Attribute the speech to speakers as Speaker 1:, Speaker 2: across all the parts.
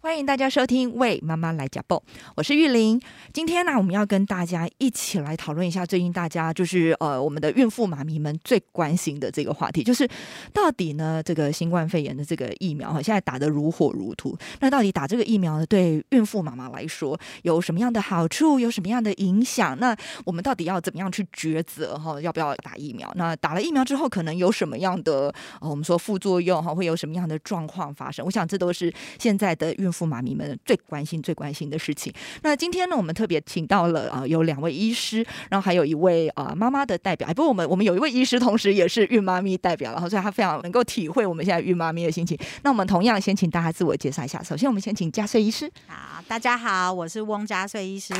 Speaker 1: 欢迎大家收听《为妈妈来讲报》，我是玉玲。今天呢，我们要跟大家一起来讨论一下最近大家就是呃我们的孕妇妈咪们最关心的这个话题，就是到底呢这个新冠肺炎的这个疫苗哈，现在打得如火如荼。那到底打这个疫苗呢，对孕妇妈妈来说有什么样的好处，有什么样的影响？那我们到底要怎么样去抉择哈？要不要打疫苗？那打了疫苗之后，可能有什么样的呃我们说副作用哈？会有什么样的状况发生？我想这都是现在的孕孕妇妈咪们最关心、最关心的事情。那今天呢，我们特别请到了啊、有两位医师，然后还有一位啊、妈妈的代表。哎，不过我们我们有一位医师，同时也是孕妈咪代表，然后所以他非常能够体会我们现在孕妈咪的心情。那我们同样先请大家自我介绍一下。首先，我们先请加税医师。
Speaker 2: 好，大家好，我是翁加穗医师，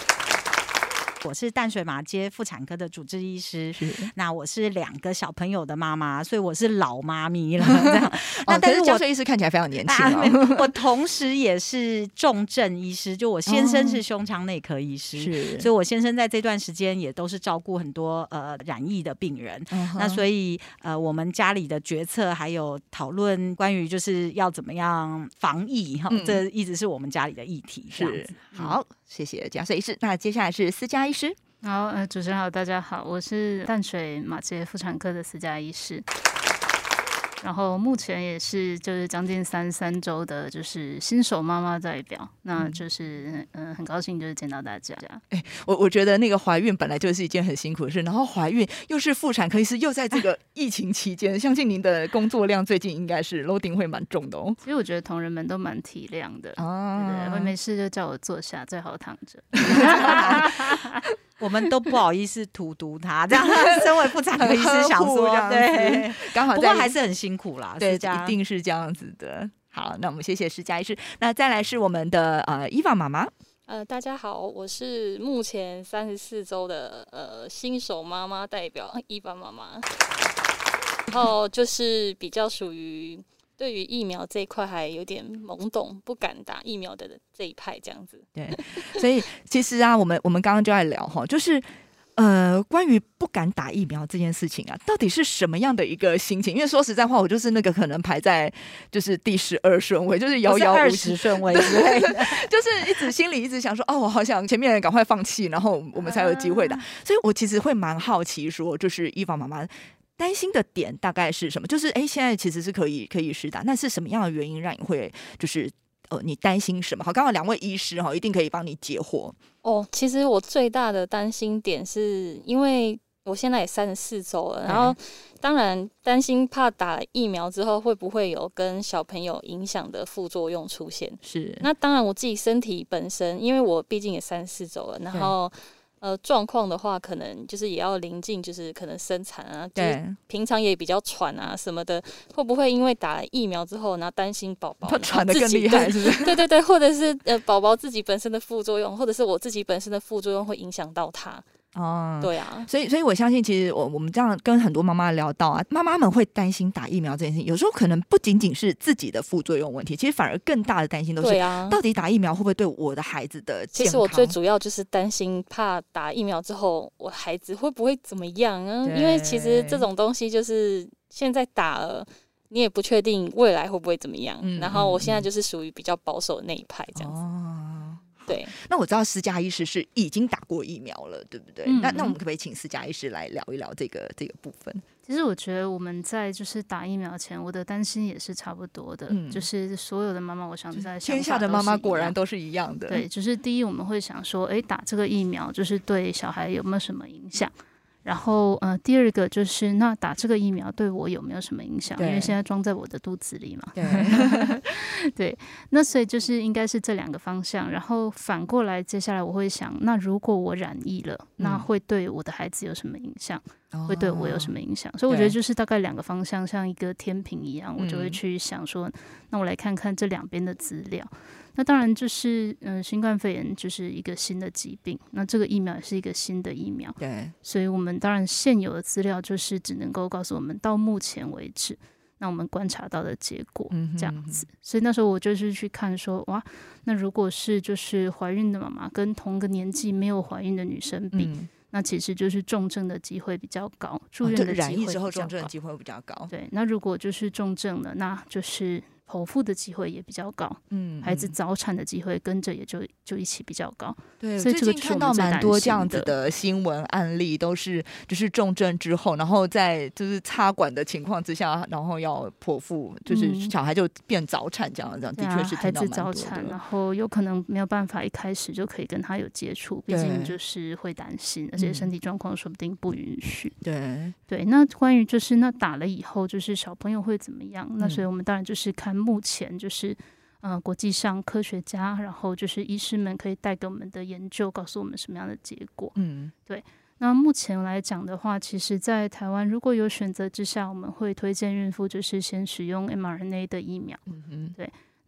Speaker 2: 我是淡水马街妇产科的主治医师。那我是两个小朋友的妈妈，所以我是老妈咪了。这样，那
Speaker 1: 哦，但
Speaker 2: 但是我
Speaker 1: 是嘉穗医师看起来非常年轻
Speaker 2: 啊我同时也是重症医师，就我先生是胸腔内科医师。
Speaker 1: 是
Speaker 2: 所以，我先生在这段时间也都是照顾很多呃染疫的病人，
Speaker 1: 嗯
Speaker 2: 那所以呃，我们家里的决策还有讨论关于就是要怎么样防疫哈，
Speaker 1: 嗯
Speaker 2: 这一直是我们家里的议题。这样
Speaker 1: 是
Speaker 2: 子，
Speaker 1: 好，谢谢嘉穗医师。那接下来是私家医
Speaker 3: 好，呃，主持人好，大家好，我是淡水马杰妇产科的私家医师，然后目前也是就是将近三三周的，就是新手妈妈代表，那就是嗯、呃很高兴就是见到大家。
Speaker 1: 我我觉得那个怀孕本来就是一件很辛苦的事，然后怀孕又是妇产科医师，又在这个 疫情期间，相信您的工作量最近应该是 loading 会蛮重的哦。
Speaker 3: 其实我觉得同仁们都蛮体谅的，对对，会
Speaker 1: 啊，
Speaker 3: 没事就叫我坐下，最好躺着。
Speaker 2: 我们都不好意思荼毒他，这样身为妇产科医师想说对，
Speaker 1: 刚好
Speaker 2: 不过还是很辛苦啦，
Speaker 1: 对，
Speaker 2: 是这样
Speaker 1: 一定是这样子的。好，那我们谢谢施佳医师。那再来是我们的呃伊娃妈妈，
Speaker 4: 呃，大家好，我是目前三十四周的呃新手妈妈代表伊凡妈妈，然后就是比较属于对于疫苗这一块还有点懵懂，不敢打疫苗的这一派这样子。
Speaker 1: 对，所以其实啊，我们我们刚刚就在聊哈，就是。呃，关于不敢打疫苗这件事情啊，到底是什么样的一个心情？因为说实在话，我就是那个可能排在就是第十二顺位，就是遥遥无期
Speaker 2: 二十，顺位之类的。
Speaker 1: 就是一直心里一直想说，哦，我好想前面人赶快放弃，然后我们才有机会打。所以我其实会蛮好奇，说就是伊凡妈妈担心的点大概是什么？就是哎，现在其实是可以可以施打，那是什么样的原因让你会就是呃，你担心什么？好，刚好两位医师哈，一定可以帮你解惑。
Speaker 4: 哦，其实我最大的担心点是因为我现在也三十四周了，然后当然担心怕打了疫苗之后会不会有跟小朋友影响的副作用出现。
Speaker 1: 是
Speaker 4: 那当然，我自己身体本身，因为我毕竟也三十四周了，然后呃状况的话，可能就是也要临近，就是可能生产啊，就是
Speaker 1: 对，
Speaker 4: 平常也比较喘啊什么的，会不会因为打了疫苗之后，然后担心宝宝
Speaker 1: 他 喘的更厉害，是不是？
Speaker 4: 对对对，或者是呃宝宝自己本身的副作用，或者是我自己本身的副作用会影响到他。
Speaker 1: 哦，
Speaker 4: 对啊，
Speaker 1: 所以，所以我相信，其实我我们这样跟很多妈妈聊到啊，妈妈们会担心打疫苗这件事情，有时候可能不仅仅是自己的副作用问题，其实反而更大的担心都是
Speaker 4: 对啊。
Speaker 1: 到底打疫苗会不会对我的孩子的健康？
Speaker 4: 其实我最主要就是担心，怕打疫苗之后，我孩子会不会怎么样啊？因为其实这种东西就是现在打了，你也不确定未来会不会怎么样。
Speaker 1: 嗯
Speaker 4: 然后我现在
Speaker 1: 嗯
Speaker 4: 就是属于比较保守的那一派，这样子。
Speaker 1: 哦。
Speaker 4: 对，
Speaker 1: 那我知道私家医师是已经打过疫苗了，对不对？
Speaker 3: 嗯
Speaker 1: 那那我们可不可以请私家医师来聊一聊这个这个部分？
Speaker 3: 其实我觉得我们在就是打疫苗前，我的担心也是差不多的，
Speaker 1: 嗯
Speaker 3: 就是所有的妈妈，我想在
Speaker 1: 天下的妈妈果然都是一样的，
Speaker 3: 对，就是第一，我们会想说，哎，打这个疫苗就是对小孩有没有什么影响？然后，呃，第二个就是，那打这个疫苗对我有没有什么影响？因为现在装在我的肚子里嘛。
Speaker 1: 对，
Speaker 3: 对，那所以就是应该是这两个方向。然后反过来，接下来我会想，那如果我染疫了，那
Speaker 1: 嗯
Speaker 3: 会对我的孩子有什么影响？会对我有什
Speaker 1: 么？
Speaker 3: 影响？所以我觉得就是大概两个方向，像一个天平一样，我就会
Speaker 1: 嗯
Speaker 3: 去想说，那我来看看这两边的资料。那当然就是，嗯、新冠肺炎就是一个新的疾病，那这个疫苗也是一个新的疫苗，
Speaker 1: 对，
Speaker 3: 所以我们当然现有的资料就是只能够告诉我们到目前为止，那我们观察到的结果这样子。所以那时候我就是去看说，哇，那如果是就是怀孕的妈妈跟同个年纪没有怀孕的女生比，
Speaker 1: 嗯，
Speaker 3: 那其实就是重症的机会比较高，住
Speaker 1: 哦
Speaker 3: 院的
Speaker 1: 染疫
Speaker 3: 会
Speaker 1: 之后重症的。机会会比较高。
Speaker 3: 对，那如果就是重症了，那就是剖腹的机会也比较高，
Speaker 1: 嗯
Speaker 3: 孩子
Speaker 1: 嗯
Speaker 3: 早产的机会跟着也就就一起比较高。
Speaker 1: 对，
Speaker 3: 所以
Speaker 1: 最近看到蛮多这样子
Speaker 3: 的
Speaker 1: 的新闻案例，都是就是重症之后，然后在就是插管的情况之下，然后要剖腹，就是
Speaker 3: 嗯
Speaker 1: 小孩就变早产这样，这样的确是
Speaker 3: 孩子早产，然。后有可能没有办法一开始就可以跟他有接触，毕竟就是会担心，而且身
Speaker 1: 嗯
Speaker 3: 体状况说不定不允许。
Speaker 1: 对，
Speaker 3: 对，那关于就是那打了以后，就是小朋友会怎么样？那
Speaker 1: 嗯
Speaker 3: 所以我们当然就是看目前就是。呃，国际上科学家，然后就是医师们可以带给我们的研究，告诉我们什么样的结果。
Speaker 1: 嗯对
Speaker 3: 那目前来讲的话，其实，在台湾如果有选择之下，我们会推荐孕妇就是先使用 mRNA 的疫苗。
Speaker 1: 嗯哼，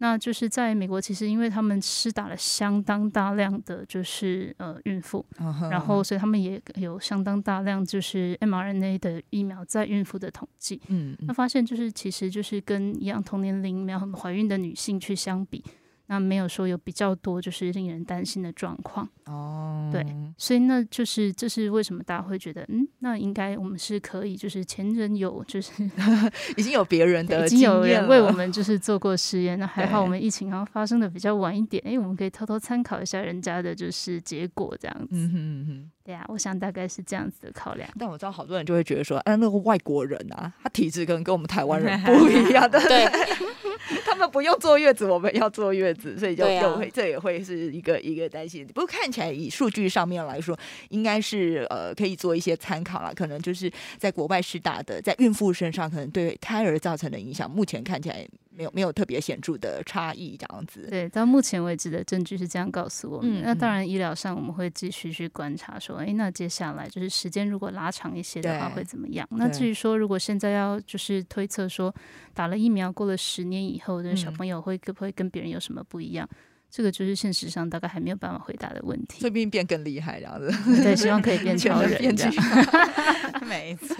Speaker 3: 那就是在美国，其实因为他们施打了相当大量的就是呃孕妇，然后所以他们也有相当大量就是 mRNA 的疫苗在孕妇的统计。
Speaker 1: 嗯嗯
Speaker 3: 那发现就是其实就是跟一样同年龄没有怀孕的女性去相比，那没有说有比较多就是令人担心的状况。
Speaker 1: 哦，
Speaker 3: 对所以那就是这是为什么大家会觉得，嗯，那应该我们是可以，就是前人有就是
Speaker 1: 已经有别人的
Speaker 3: 已经有人为我们就是做过实验，那还好我们疫情好像发生的比较晚一点，诶，我们可以偷偷参考一下人家的就是结果这样子。
Speaker 1: 嗯哼嗯哼。
Speaker 3: 对啊，我想大概是这样子的考量。
Speaker 1: 但我知道好多人就会觉得说，哎、那个外国人啊，他体质可能跟我们台湾人不 一样的，
Speaker 4: 对，
Speaker 1: 他们不用坐月子，我们要坐月子，所以就
Speaker 4: 对啊
Speaker 1: 又会、这也会是一个一个担心。不过看起来以数据上面来说，应该是呃可以做一些参考了。可能就是在国外施打的，在孕妇身上可能对胎儿造成的影响，目前看起来没有没有特别显著的差异，这样子。
Speaker 3: 对，到目前为止的证据是这样告诉我们。
Speaker 1: 嗯
Speaker 3: 那当然，医疗上我们会继续去观察，说，诶，那接下来就是时间如果拉长一些的话会怎么样？那至于说，如果现在要就是推测说，打了疫苗过了十年以后，的小
Speaker 1: 嗯
Speaker 3: 朋友会会不会跟别人有什么不一样？这个就是现实上大概还没有办法回答的问题
Speaker 1: 说。不定变更厉害这样子，
Speaker 3: 对，希望可以变
Speaker 1: 全
Speaker 3: 超
Speaker 1: 人变巨
Speaker 3: 人。
Speaker 2: 没错，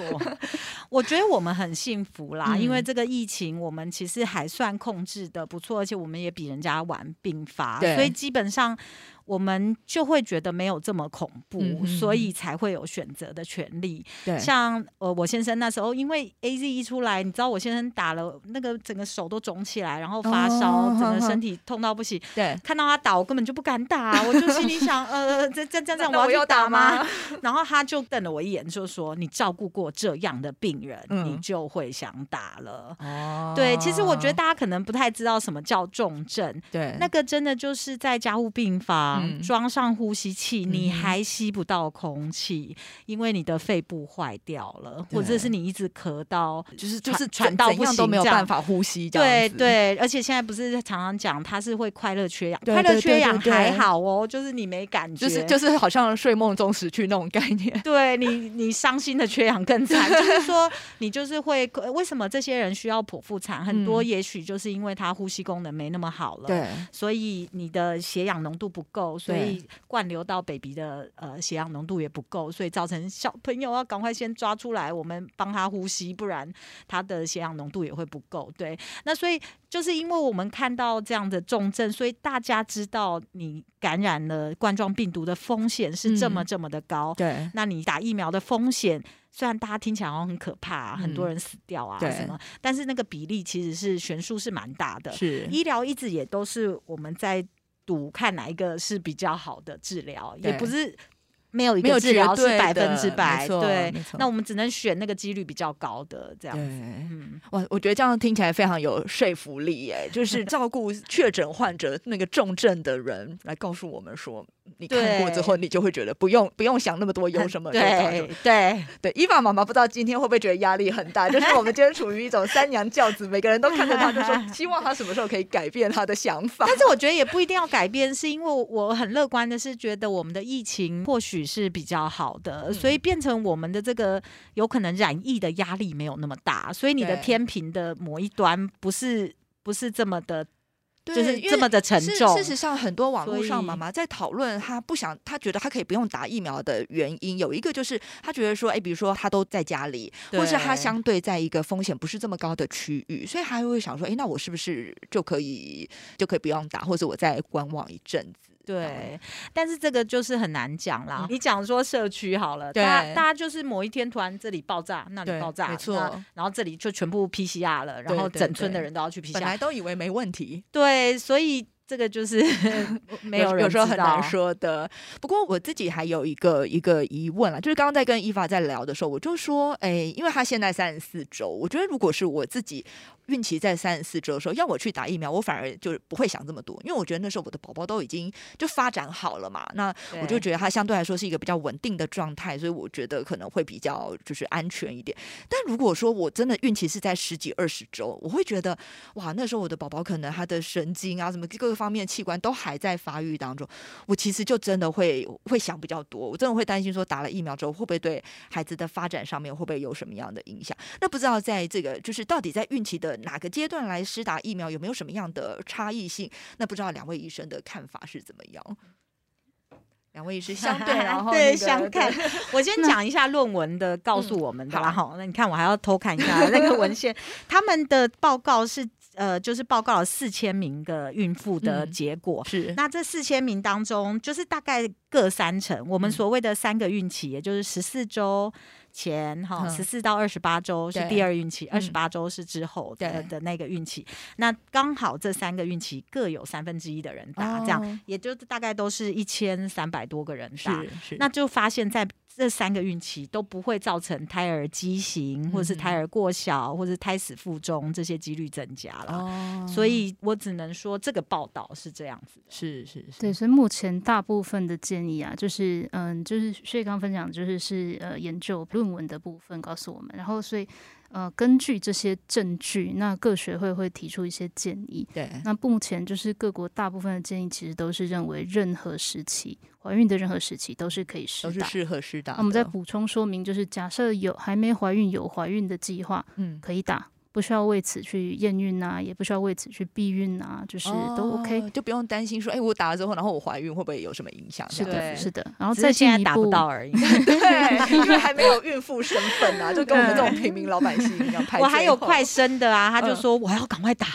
Speaker 2: 我觉得我们很幸福啦，因为
Speaker 1: 嗯
Speaker 2: 这个疫情我们其实还算控制的不错，而且我们也比人家晚病发，所以基本上我们就会觉得没有这么恐怖，
Speaker 1: 嗯
Speaker 2: 所以才会有选择的权利。
Speaker 1: 对，
Speaker 2: 像呃，我先生那时候因为 A Z 一出来，你知道我先生打了那个整个手都肿起来，然后发烧，
Speaker 1: 哦
Speaker 2: 整个身体痛到不行。
Speaker 1: 对，
Speaker 2: 看到他打，我根本就不敢打，我就心里想，呃，这这这 这样我要去打吗？
Speaker 1: 吗？
Speaker 2: 然后他就瞪了我一眼，就说：“你照顾过这样的病人，
Speaker 1: 嗯
Speaker 2: 你就会想打了。
Speaker 1: 哦
Speaker 2: 对，其实我觉得大家可能不太知道什么叫重症，
Speaker 1: 对
Speaker 2: 那个真的就是在加护病房、
Speaker 1: 嗯。
Speaker 2: 装上呼吸器，你还吸不到空气，因为你的肺部坏掉了，或者是你一直咳到
Speaker 1: 就是就是
Speaker 2: 喘喘到不
Speaker 1: 怎样都没有办法呼吸，这样，
Speaker 2: 对对，而且现在不是常常讲它是会快乐缺氧，
Speaker 1: 对
Speaker 2: 快乐缺氧还好哦，就是你没感觉，
Speaker 1: 就是就是好像睡梦中死去那种概念。
Speaker 2: 对你，你伤心的缺氧更惨，就是说你就是会为什么这些人需要剖腹产？很多
Speaker 1: 嗯。
Speaker 2: 也许就是因为他呼吸功能没那么好了，，
Speaker 1: 对，
Speaker 2: 所以你的血氧浓度不够，所以灌流到 baby 的呃血氧浓度也不够，所以造成小朋友要赶快先抓出来，我们帮他呼吸，不然他的血氧浓度也会不够。对，那所以就是因为我们看到这样的重症，所以大家知道你感染了冠状病毒的风险是这么
Speaker 1: 嗯
Speaker 2: 这么的高。
Speaker 1: 对，
Speaker 2: 那你打疫苗的风险，虽然大家听起来好像很可怕、啊，很多
Speaker 1: 嗯
Speaker 2: 人死掉啊
Speaker 1: 对
Speaker 2: 什么，但是那个比例其实是悬殊是蛮大的。
Speaker 1: 是
Speaker 2: 医疗一直也都是我们在赌看哪一个是比较好的治疗，也不是。没有一个治疗
Speaker 1: 对
Speaker 2: 是百分之百，对，那我们只能选那个几率比较高的这样子。嗯，
Speaker 1: 哇，我觉得这样听起来非常有说服力耶！就是照顾 确诊患者那个重症的人来告诉我们说，你看过之后，你就会觉得不用不用想那么多有什么
Speaker 2: 对对，
Speaker 1: 对，伊娃妈妈不知道今天会不会觉得压力很大？就是我们今天处于一种三娘教子，每个人都看着他，就说 希望他什么时候可以改变他的想法。
Speaker 2: 但是我觉得也不一定要改变，是因为我很乐观的是觉得我们的疫情或许是比较好的，
Speaker 1: 嗯
Speaker 2: 所以变成我们的这个有可能染疫的压力没有那么大，所以你的天平的某一端不是不是这么的，
Speaker 1: 对
Speaker 2: 就是这么的沉重
Speaker 1: 事实上，很多网络上妈妈在讨论，她不想，她觉得她可以不用打疫苗的原因，有一个就是她觉得说，哎，比如说她都在家里，或是她相对在一个风险不是这么高的区域，所以她会想说，哎，那我是不是就可以就可以不用打，或者我再观望一阵子？
Speaker 2: 对，但是这个就是很难讲啦。
Speaker 1: 嗯。
Speaker 2: 你讲说社区好了，
Speaker 1: 对
Speaker 2: 大家大家就是某一天突然这里爆炸，那里爆炸，
Speaker 1: 没错
Speaker 2: 然后这里就全部 PCR 了，然后整村的人都要去
Speaker 1: 本来
Speaker 2: PCR，
Speaker 1: 都以为没问题，
Speaker 2: 对，所以这个就是 没有人
Speaker 1: 有时候很难。说的。不过我自己还有一个一个疑问啊，就是刚刚在跟伊娃在聊的时候，我就说，哎，因为他现在三十四周，我觉得如果是我自己孕期在三十四周的时候，要我去打疫苗，我反而就不会想这么多，因为我觉得那时候我的宝宝都已经就发展好了嘛，那我就觉得他相对来说是一个比较稳定的状态，所以我觉得可能会比较就是安全一点。但如果说我真的孕期是在十几二十周，我会觉得哇，那时候我的宝宝可能他的神经啊什么各个方面器官都还在发育当中，我其实就真的会会想比较多，我真的会担心说打了疫苗之后会不会对孩子的发展上面会不会有什么样的影响？那不知道在这个就是到底在孕期的哪个阶段来施打疫苗有没有什么样的差异性？那不知道两位医生的看法是怎么样？两位医师相对，然后、那
Speaker 2: 对相看。我先讲一下论文的告诉我们的啦，哈、那你看我还要偷看一下那个文献，他们的报告是呃，就是报告了四千名的孕妇的
Speaker 1: 嗯
Speaker 2: 结果。
Speaker 1: 是
Speaker 2: 那这四千名当中，就是大概各三成，我们
Speaker 1: 嗯
Speaker 2: 所谓的三个孕期，也就是十四周前哈，
Speaker 1: 嗯
Speaker 2: 十四到二十八周是第二孕期，
Speaker 1: 嗯
Speaker 2: 二十八周是之后的
Speaker 1: 对
Speaker 2: 的那个孕期。那刚好这三个孕期各有三分之一的人打，这样
Speaker 1: 哦
Speaker 2: 也就大概都是一千三百多个人打。
Speaker 1: 是是，
Speaker 2: 那就发现，在这三个孕期都不会造成胎儿畸形，或者是胎儿过小，或者是胎死腹中这些几率增加了。
Speaker 1: 哦
Speaker 2: 所以我只能说，这个报道是这样子的。
Speaker 1: 是是是，
Speaker 3: 对，所以目前大部分的建议啊，就是嗯，就是薛刚分享，就是是呃研究论文的部分告诉我们，然后所以呃根据这些证据，那各学会会提出一些建议。
Speaker 1: 对，
Speaker 3: 那目前就是各国大部分的建议，其实都是认为任何时期怀孕的任何时期都是可以施打。
Speaker 1: 都是适合施打。
Speaker 3: 那我们再补充说明，就是假设有还没怀孕有怀孕的计划，
Speaker 1: 嗯，
Speaker 3: 可以打，不需要为此去验孕啊，也不需要为此去避孕啊，就是都 OK。
Speaker 1: 哦就不用担心说，哎，我打了之后，然后我怀孕会不会有什么影响？
Speaker 2: 对
Speaker 3: 的，是的。然后
Speaker 2: 只
Speaker 3: 再
Speaker 2: 是现在打不到而已。
Speaker 1: 对，因为还没有孕妇身份啊，就跟我们这种平民老百姓一样。排
Speaker 2: 我还有快生的啊，他就
Speaker 1: 嗯
Speaker 2: 说我要赶快打，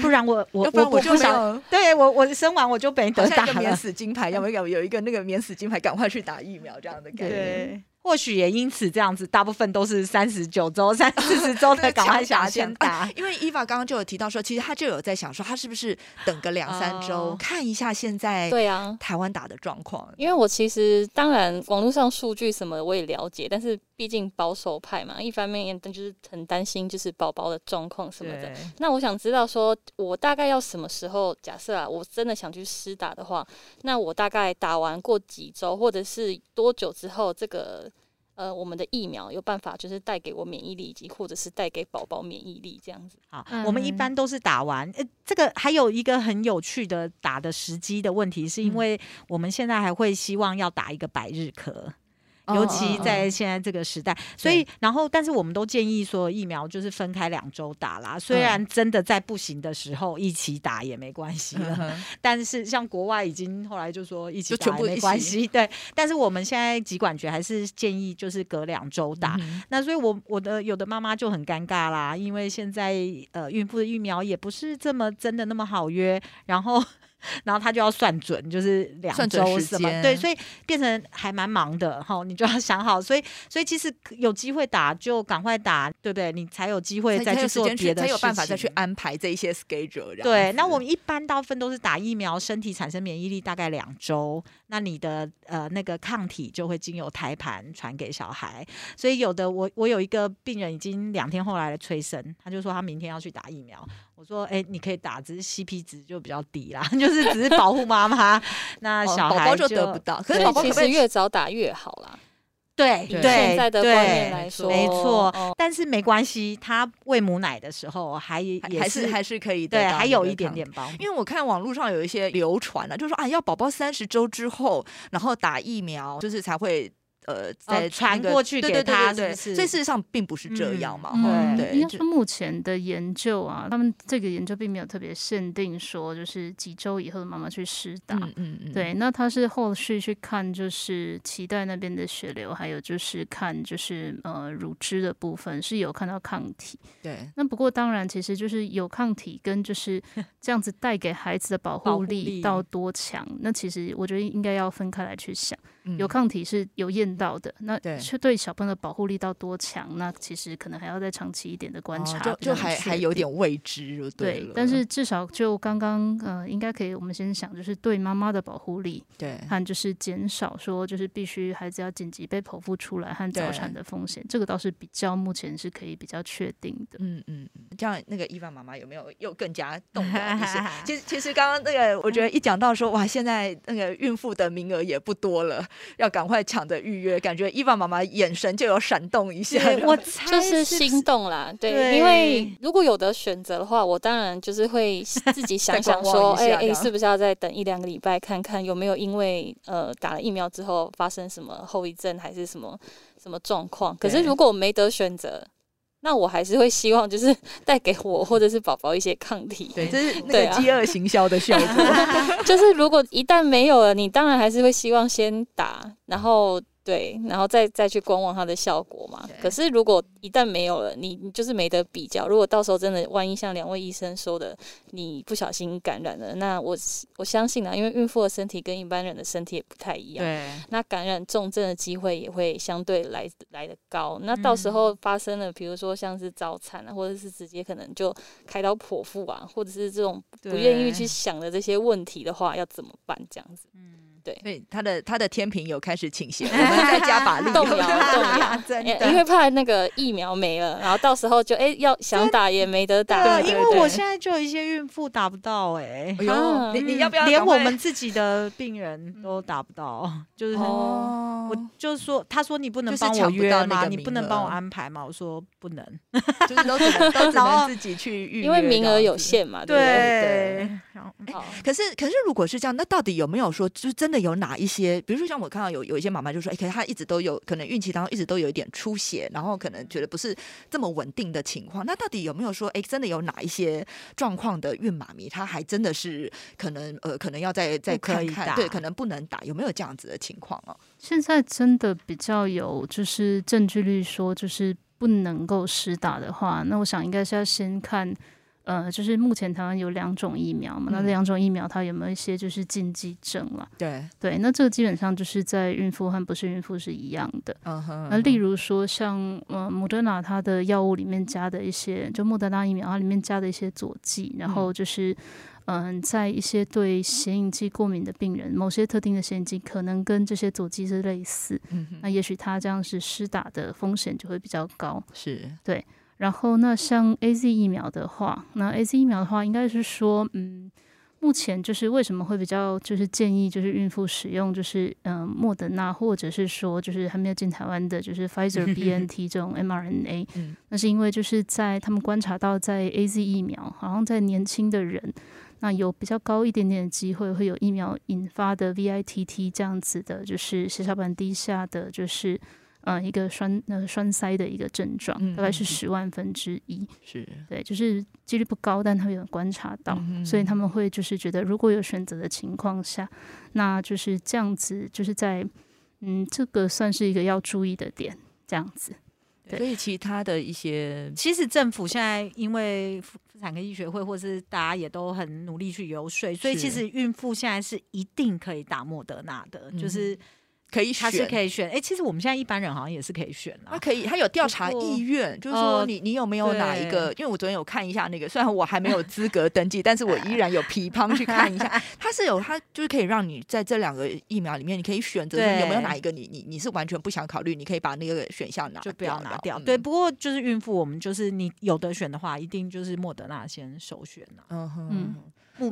Speaker 2: 不然我我
Speaker 1: 要不然我就
Speaker 2: 想，对我我生完我就没
Speaker 1: 好
Speaker 2: 得打
Speaker 1: 像一个免。死金牌，要不要有一个那个免死金牌，赶快去打疫苗这样的概念。
Speaker 2: 对，或许也因此这样子，大部分都是三十九周、三四十周的，赶快想先打。
Speaker 1: 因为伊娃刚刚就有提到说，其实他就有在想说，他是不是等个两三周、
Speaker 2: 哦
Speaker 1: 看一下现在
Speaker 4: 对啊，
Speaker 1: 台湾打的状况。
Speaker 4: 因为我其实当然网络上数据什么的我也了解，但是毕竟保守派嘛，一方面也就是很担心就是宝宝的状况什么的。那我想知道说，我大概要什么时候？假设啊，我真的想去施打的话，那我大概打完过几周，或者是多久之后，这个呃我们的疫苗有办法就是带给我免疫力，以及或者是带给宝宝免疫力这样子？
Speaker 2: 好，
Speaker 3: 嗯
Speaker 2: 我们一般都是打完。呃，这个还有一个很有趣的打的时机的问题，是因为我们现在还会希望要打一个百日咳。尤其在现在这个时代，所以然后，但是我们都建议说疫苗就是分开两周打啦。虽然真的在不行的时候一起打也没关系了，
Speaker 1: 嗯
Speaker 2: 但是像国外已经后来就说一起打也没关系，对。但是我们现在疾管局还是建议就是隔两周打。
Speaker 1: 嗯
Speaker 2: 那所以我，我的有的妈妈就很尴尬啦，因为现在呃孕妇的疫苗也不是这么真的那么好约，然后然后他就要算准，就是两周什么，对，所以变成还蛮忙的哈，你就要想好，所以所以其实有机会打就赶快打，对不对？你才有机会再去做别的，
Speaker 1: 才有办法再去安排这一些 schedule。
Speaker 2: 对，那我们一般大部分都是打疫苗，身体产生免疫力大概两周，那你的呃那个抗体就会经由胎盘传给小孩。所以有的我我有一个病人已经两天后来了催生，他就说他明天要去打疫苗。我说，哎、你可以打，只是 CP 值就比较低啦，就是只是保护妈妈，那
Speaker 1: 哦
Speaker 2: 小孩
Speaker 1: 宝宝就得不到，可是
Speaker 4: 其
Speaker 1: 宝宝可不可以
Speaker 4: 实越早打越好啦。
Speaker 2: 对
Speaker 4: 以
Speaker 1: 对
Speaker 4: 现在的观念
Speaker 2: 对
Speaker 4: 来说，
Speaker 2: 没错
Speaker 4: 哦
Speaker 2: 但是没关系，他喂母奶的时候还也
Speaker 1: 是还是可以得
Speaker 2: 对，还有一点点帮。
Speaker 1: 因为我看网络上有一些流传啊，就说啊，要宝宝三十周之后，然后打疫苗，就是才会。呃在
Speaker 2: 传
Speaker 1: 那个
Speaker 2: 过去给
Speaker 1: 对对对
Speaker 2: 他
Speaker 1: 对所以事实上并不是这样嘛，
Speaker 2: 嗯
Speaker 3: 嗯，
Speaker 1: 对，就
Speaker 3: 应该说目前的研究啊，他们这个研究并没有特别限定说，就是几周以后的妈妈去施打。
Speaker 1: 嗯嗯嗯，
Speaker 3: 对，那他是后续去看，就是脐带那边的血流，还有就是看就是呃乳汁的部分是有看到抗体。
Speaker 1: 对，
Speaker 3: 那不过当然，其实就是有抗体跟就是 这样子带给孩子的保
Speaker 2: 保护
Speaker 3: 力到多强，那其实我觉得应该要分开来去想。
Speaker 1: 嗯
Speaker 3: 有抗体是有验到的，那
Speaker 1: 对
Speaker 3: 是对小朋友的保护力到多强，那其实可能还要再长期一点的观察，
Speaker 1: 哦就就还还有点未知
Speaker 3: 对但是至少就刚刚呃，应该可以，我们先想就是对妈妈的保护力，
Speaker 1: 对
Speaker 3: 和就是减少说就是必须孩子要紧急被剖腹出来和早产的风险，这个倒是比较目前是可以比较确定的。
Speaker 1: 嗯嗯，嗯这样那个伊凡妈妈有没有又更加动 摇一些？其实其实刚刚那个，我觉得一讲到说哇，现在那个孕妇的名额也不多了，要赶快抢着预约，感觉伊凡妈妈眼神就有闪动一下。
Speaker 2: 我猜
Speaker 4: 就是
Speaker 2: 是
Speaker 4: 心动啦，对，
Speaker 2: 对
Speaker 4: 因为如果有得选择的话，我当然就是会 自己想想说，哎哎、是不是要再等一两个礼拜，看看有没有因为呃打了疫苗之后发生什么后遗症，还是什么什么状况？可是如果我没得选择，那我还是会希望就是 带给我或者是宝宝一些抗体。
Speaker 1: 对，这是那个饥饿行销的效果。
Speaker 4: 就是如果一旦没有了，你当然还是会希望先打，然后对，然后再再去观望它的效果嘛。可是如果一旦没有了，你你就是没得比较。如果到时候真的万一像两位医生说的，你不小心感染了，那我我相信啊，因为孕妇的身体跟一般人的身体也不太一样。
Speaker 2: 对，
Speaker 4: 那感染重症的机会也会相对来来的高。那到时
Speaker 2: 嗯
Speaker 4: 候发生了，比如说像是早产啊，或者是直接可能就开刀剖腹啊，或者是这种不愿意去想的这些问题的话，要怎么办？这样子，
Speaker 2: 嗯，
Speaker 1: 对，所以他的他的天平有开始倾斜，我们再加把力。
Speaker 4: 动摇动摇
Speaker 2: 真
Speaker 4: 的因为怕那个疫苗没了，然后到时候就哎、要想打也没得打。
Speaker 2: 对，
Speaker 1: 对
Speaker 2: 因为我现在就有一些孕妇打不到哎、
Speaker 1: 哎呦，
Speaker 4: 啊
Speaker 1: 你你要不要
Speaker 2: 连我们自己的病人都打不到，就是我就是说，他说你不能帮我
Speaker 1: 抢不
Speaker 2: 约吗？
Speaker 1: 到那个
Speaker 2: 你不能帮我安排吗？我说不能。
Speaker 1: 就是都只能都只
Speaker 2: 然后
Speaker 1: 能自己去预约，
Speaker 4: 因为名额有。限嘛，对对？
Speaker 2: 后
Speaker 4: 好
Speaker 1: 可是，可是，如果是这样，那到底有没有说，就是真的有哪一些，比如说像我看到有有一些妈妈就说，哎、可是她一直都有可能孕期当中一直都有一点出血，然后可能觉得不是这么稳定的情况，那到底有没有说，哎、真的有哪一些状况的孕妈咪，她还真的是可能呃，可能要再再看看，对，可能不能打，有没有这样子的情况哦？
Speaker 3: 现在真的比较有就是证据率说就是不能够施打的话，那我想应该是要先看。呃，就是目前台湾有两种疫苗嘛，那
Speaker 1: 嗯
Speaker 3: 这两种疫苗它有没有一些就是禁忌症啦？
Speaker 1: 对，
Speaker 3: 对，那这个基本上就是在孕妇和不是孕妇是一样的。
Speaker 1: 嗯哼
Speaker 3: 那例如说像呃莫德纳它的药物里面加的一些，就莫德纳疫苗它里面加的一些佐剂，然后就是嗯、在一些对显影剂过敏的病人，某些特定的显影剂可能跟这些佐剂是类似，那也许它这样是施打的风险就会比较高。
Speaker 1: 是，
Speaker 3: 然后那像 A Z 疫苗的话，那 A Z 疫苗的话，应该是说，嗯，目前就是为什么会比较就是建议就是孕妇使用就是嗯、呃莫德纳或者是说就是还没有进台湾的就是 Pfizer B N T 这种 mRNA，
Speaker 1: 嗯
Speaker 3: 那是因为就是在他们观察到在 A Z 疫苗好像在年轻的人。那有比较高一点点的机会会有疫苗引发的 VITT 这样子的，就是血小板低下的，就是呃一个栓呃栓塞的一个症状，大概是
Speaker 1: 嗯嗯嗯
Speaker 3: 十万分之一。
Speaker 1: 是，
Speaker 3: 对，就是几率不高，但他们有观察到，
Speaker 1: 嗯
Speaker 3: 所以他们会就是觉得，如果有选择的情况下，那就是这样子，就是在嗯，这个算是一个要注意的点，这样子。对
Speaker 1: 所以其他的一些
Speaker 2: 其实政府现在因为妇妇产科医学会或是大家也都很努力去游说，所以其实孕妇现在是一定可以打莫德纳的，
Speaker 1: 嗯
Speaker 2: 就是
Speaker 1: 可以
Speaker 2: 选，他是
Speaker 1: 选，
Speaker 2: 可以选。哎、其实我们现在一般人好像也是可以选啊。
Speaker 1: 他可以，他有调查意愿，就是说
Speaker 2: 呃
Speaker 1: 你你有没有哪一个？因为我昨天有看一下那个，虽然我还没有资格登记，但是我依然有批乓去看一下，他是有他就是可以让你在这两个疫苗里面，你可以选择有没有哪一个你你你是完全不想考虑，你可以把那个选项拿
Speaker 2: 就不要拿掉。
Speaker 1: 嗯
Speaker 2: 对，，不过就是孕妇，我们就是你有的选的话，一定就是莫德纳先首选啊。
Speaker 1: 嗯哼
Speaker 3: 嗯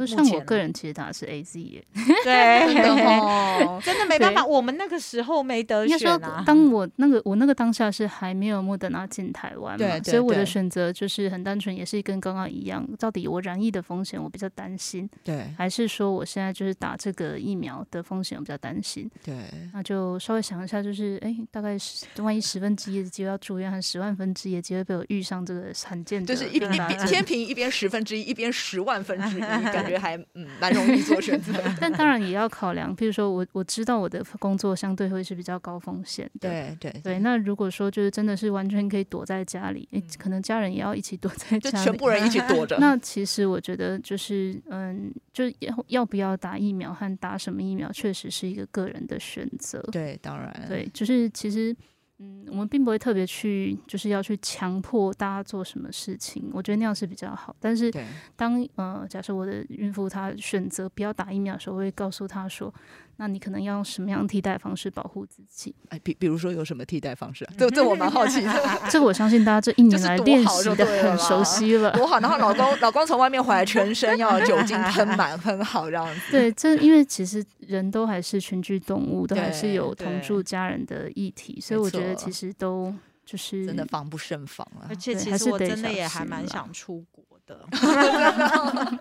Speaker 3: 像我个人其实打的是 A Z 耶，
Speaker 2: 对
Speaker 1: 真的哦哦。
Speaker 2: 真的没办法，我们那个时候没得选啊。，
Speaker 3: 当我那个我那个当下是还没有莫德纳进台湾嘛，所以我的选择就是很单纯，也是跟刚刚一样，到底我染疫的风险我比较担心，
Speaker 1: 对
Speaker 3: 还是说我现在就是打这个疫苗的风险我比较担心？
Speaker 1: 对，
Speaker 3: 那就稍微想一下，就是哎，大概十万一十分之一的机会要住院，和十万分之一的机会被我遇上这个罕见的
Speaker 1: 就是一一边天平一边十分之一，一边十万分之一，感觉还嗯蛮容易做选择的。
Speaker 3: 但当然也要考量，譬如说我我知道我的工作相对会是比较高风险的。
Speaker 1: 对对
Speaker 3: 对，那如果说就是真的是完全可以躲在家里，诶可能家人也要一起躲在家里。
Speaker 1: 全部人一起躲着。
Speaker 3: 那其实我觉得就是嗯，就要要不要打疫苗和打什么疫苗，确实是一个个人的选择。
Speaker 1: 对，当然，
Speaker 3: 对，就是其实，嗯，我们并不会特别去，就是要去强迫大家做什么事情，我觉得那样是比较好。但是
Speaker 1: 对
Speaker 3: 当呃，假设我的孕妇她选择不要打疫苗的时候，我会告诉她说，那你可能要用什么样替代方式保护自己。
Speaker 1: 哎，比比如说有什么替代方式啊？这这我蛮好奇的。
Speaker 3: 这个我相信大家这一年来练习的很熟悉了。
Speaker 1: 多好，然后老公 老公从外面回来，全身要酒精喷满，喷好这样子。
Speaker 3: 对，这因为其实人都还是群居动物，都还是有同住家人的议题，所以我觉得其实都就是
Speaker 1: 真的防不胜防啊
Speaker 2: 而！且
Speaker 3: 对
Speaker 2: 其实我真的也还蛮想出国的。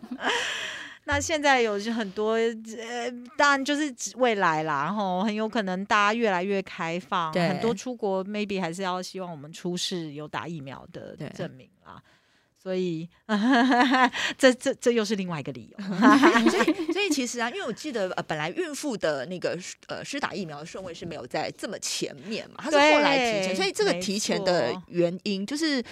Speaker 2: 那现在有很多呃，当然就是未来啦，然后很有可能大家越来越开放，
Speaker 1: 对
Speaker 2: 很多出国 maybe 还是要希望我们出示有打疫苗的证明啦。所以，这这这又是另外一个理由。
Speaker 1: 所以所以其实啊，因为我记得呃，本来孕妇的那个呃施打疫苗的顺位是没有在这么前面嘛，它是后来提前，所以这个提前的原因就是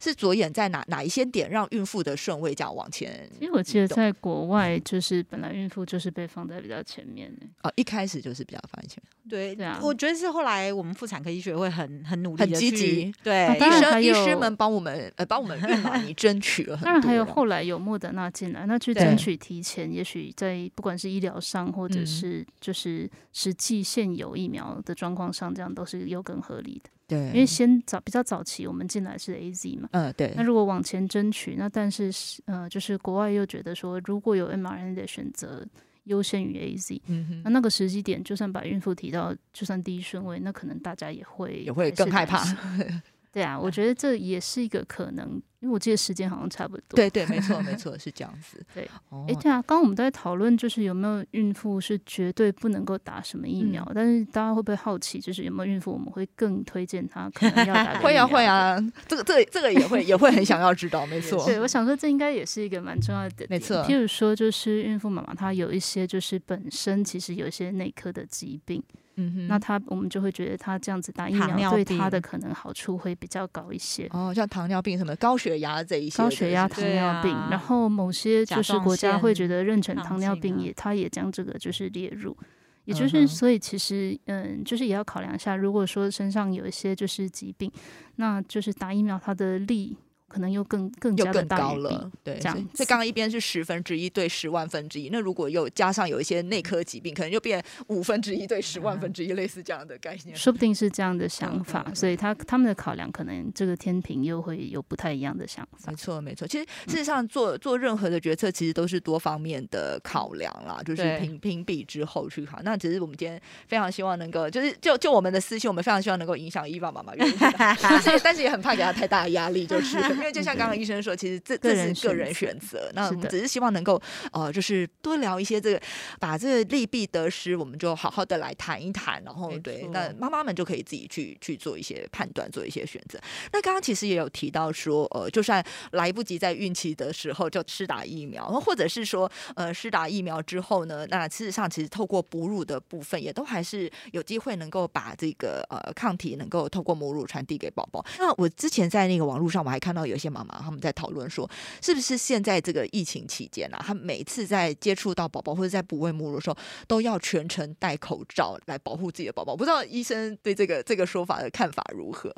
Speaker 1: 是着眼在哪哪一些点让孕妇的顺位这样往前
Speaker 3: 其实我记得在国外，就是本来孕妇就是被放在比较前面的。
Speaker 1: 哦，一开始就是比较放在前面。
Speaker 2: 对，
Speaker 3: 对啊
Speaker 2: 我觉得是后来我们妇产科医学会很很努力
Speaker 1: 很积极
Speaker 2: 对，
Speaker 3: 啊
Speaker 1: 医生医师们帮我们呃帮我们 孕妈咪争取了很多，
Speaker 3: 当然还有后来有莫德纳进来，那去争取提前，也许在不管是医疗上，或者
Speaker 1: 嗯
Speaker 3: 是就是实际现有疫苗的状况上，这样都是有更合理的。
Speaker 1: 对，
Speaker 3: 因为先早比较早期，我们进来是 A Z 嘛，
Speaker 1: 嗯对。
Speaker 3: 那如果往前争取，那但是是呃，就是国外又觉得说，如果有 mRNA 的选择优先于 A Z，
Speaker 1: 嗯哼。
Speaker 3: 那那个时机点，就算把孕妇提到就算第一顺位，那可能大家也会
Speaker 1: 也会更害怕。
Speaker 3: 对啊，我觉得这也是一个可能，因为我记得时间好像差不多。
Speaker 1: 对对，没错没 错是这样子。
Speaker 3: 对，
Speaker 1: 哦
Speaker 3: 哎，对啊，刚刚我们都在讨论，就是有没有孕妇是绝对不能够打什么疫苗，
Speaker 1: 嗯
Speaker 3: 但是大家会不会好奇，就是有没有孕妇我们会更推荐她可能要打
Speaker 1: 会啊
Speaker 3: 疫苗的。
Speaker 1: 会啊，这个这个这个也会也会很想要知道，没错。
Speaker 3: 对，我想说这应该也是一个蛮重要的点。
Speaker 1: 没错
Speaker 3: 譬如说，就是孕妇妈妈她有一些就是本身其实有一些内科的疾病，
Speaker 1: 嗯哼，
Speaker 3: 那他我们就会觉得他这样子打疫苗对他的可能好处会比较高一些。
Speaker 1: 哦，像糖尿病什么高血压这一些，
Speaker 3: 高血压、糖尿病，
Speaker 2: 啊
Speaker 3: 然后某些就是国家会觉得妊娠糖尿病也，他也将这个就是列入，也就是所以其实嗯，就是也要考量一下，如果说身上有一些就是疾病，那就是打疫苗它的利可能又更更
Speaker 1: 又
Speaker 3: 加
Speaker 1: 更高了，对，
Speaker 3: 这样
Speaker 1: 所以刚刚一边是十分之一对十万分之一，那如果有加上有一些内科疾病，可能就变五分之一对十万分之一，类似这样的概念。
Speaker 3: 说不定是这样的
Speaker 1: 嗯
Speaker 3: 想法，
Speaker 1: 嗯
Speaker 3: 所以他他们的考量可能这个天平又会有不太一样的想法
Speaker 1: 没。错，没错。其实
Speaker 3: 嗯
Speaker 1: 事实上做做任何的决策，其实都是多方面的考量啦，就是
Speaker 2: 对
Speaker 1: 评评比之后去考。那只是我们今天非常希望能够，就是就就我们的私信，我们非常希望能够影响伊娃妈妈，但是但是也很怕给他太大的压力，就是因为就像刚刚医生说，其实这这是个人
Speaker 3: 选
Speaker 1: 选择。那我们只是希望能够呃，就是多聊一些这个，把这个利弊得失，我们就好好的来谈一谈，然后对，那妈妈们就可以自己去去做一些判断，做一些选择。那刚刚其实也有提到说，呃，就算来不及在孕期的时候就施打疫苗，或者是说，呃，施打疫苗之后呢，那事实上其实透过哺乳的部分，也都还是有机会能够把这个呃抗体能够透过母乳传递给宝宝。那我之前在那个网络上，我还看到有一些妈妈他们在讨论说，是不是现在这个疫情期间啊，他每次在接触到宝宝或者在哺喂母乳的时候，都要全程戴口罩来保护自己的宝宝？不知道医生对这个这个说法的看法如何？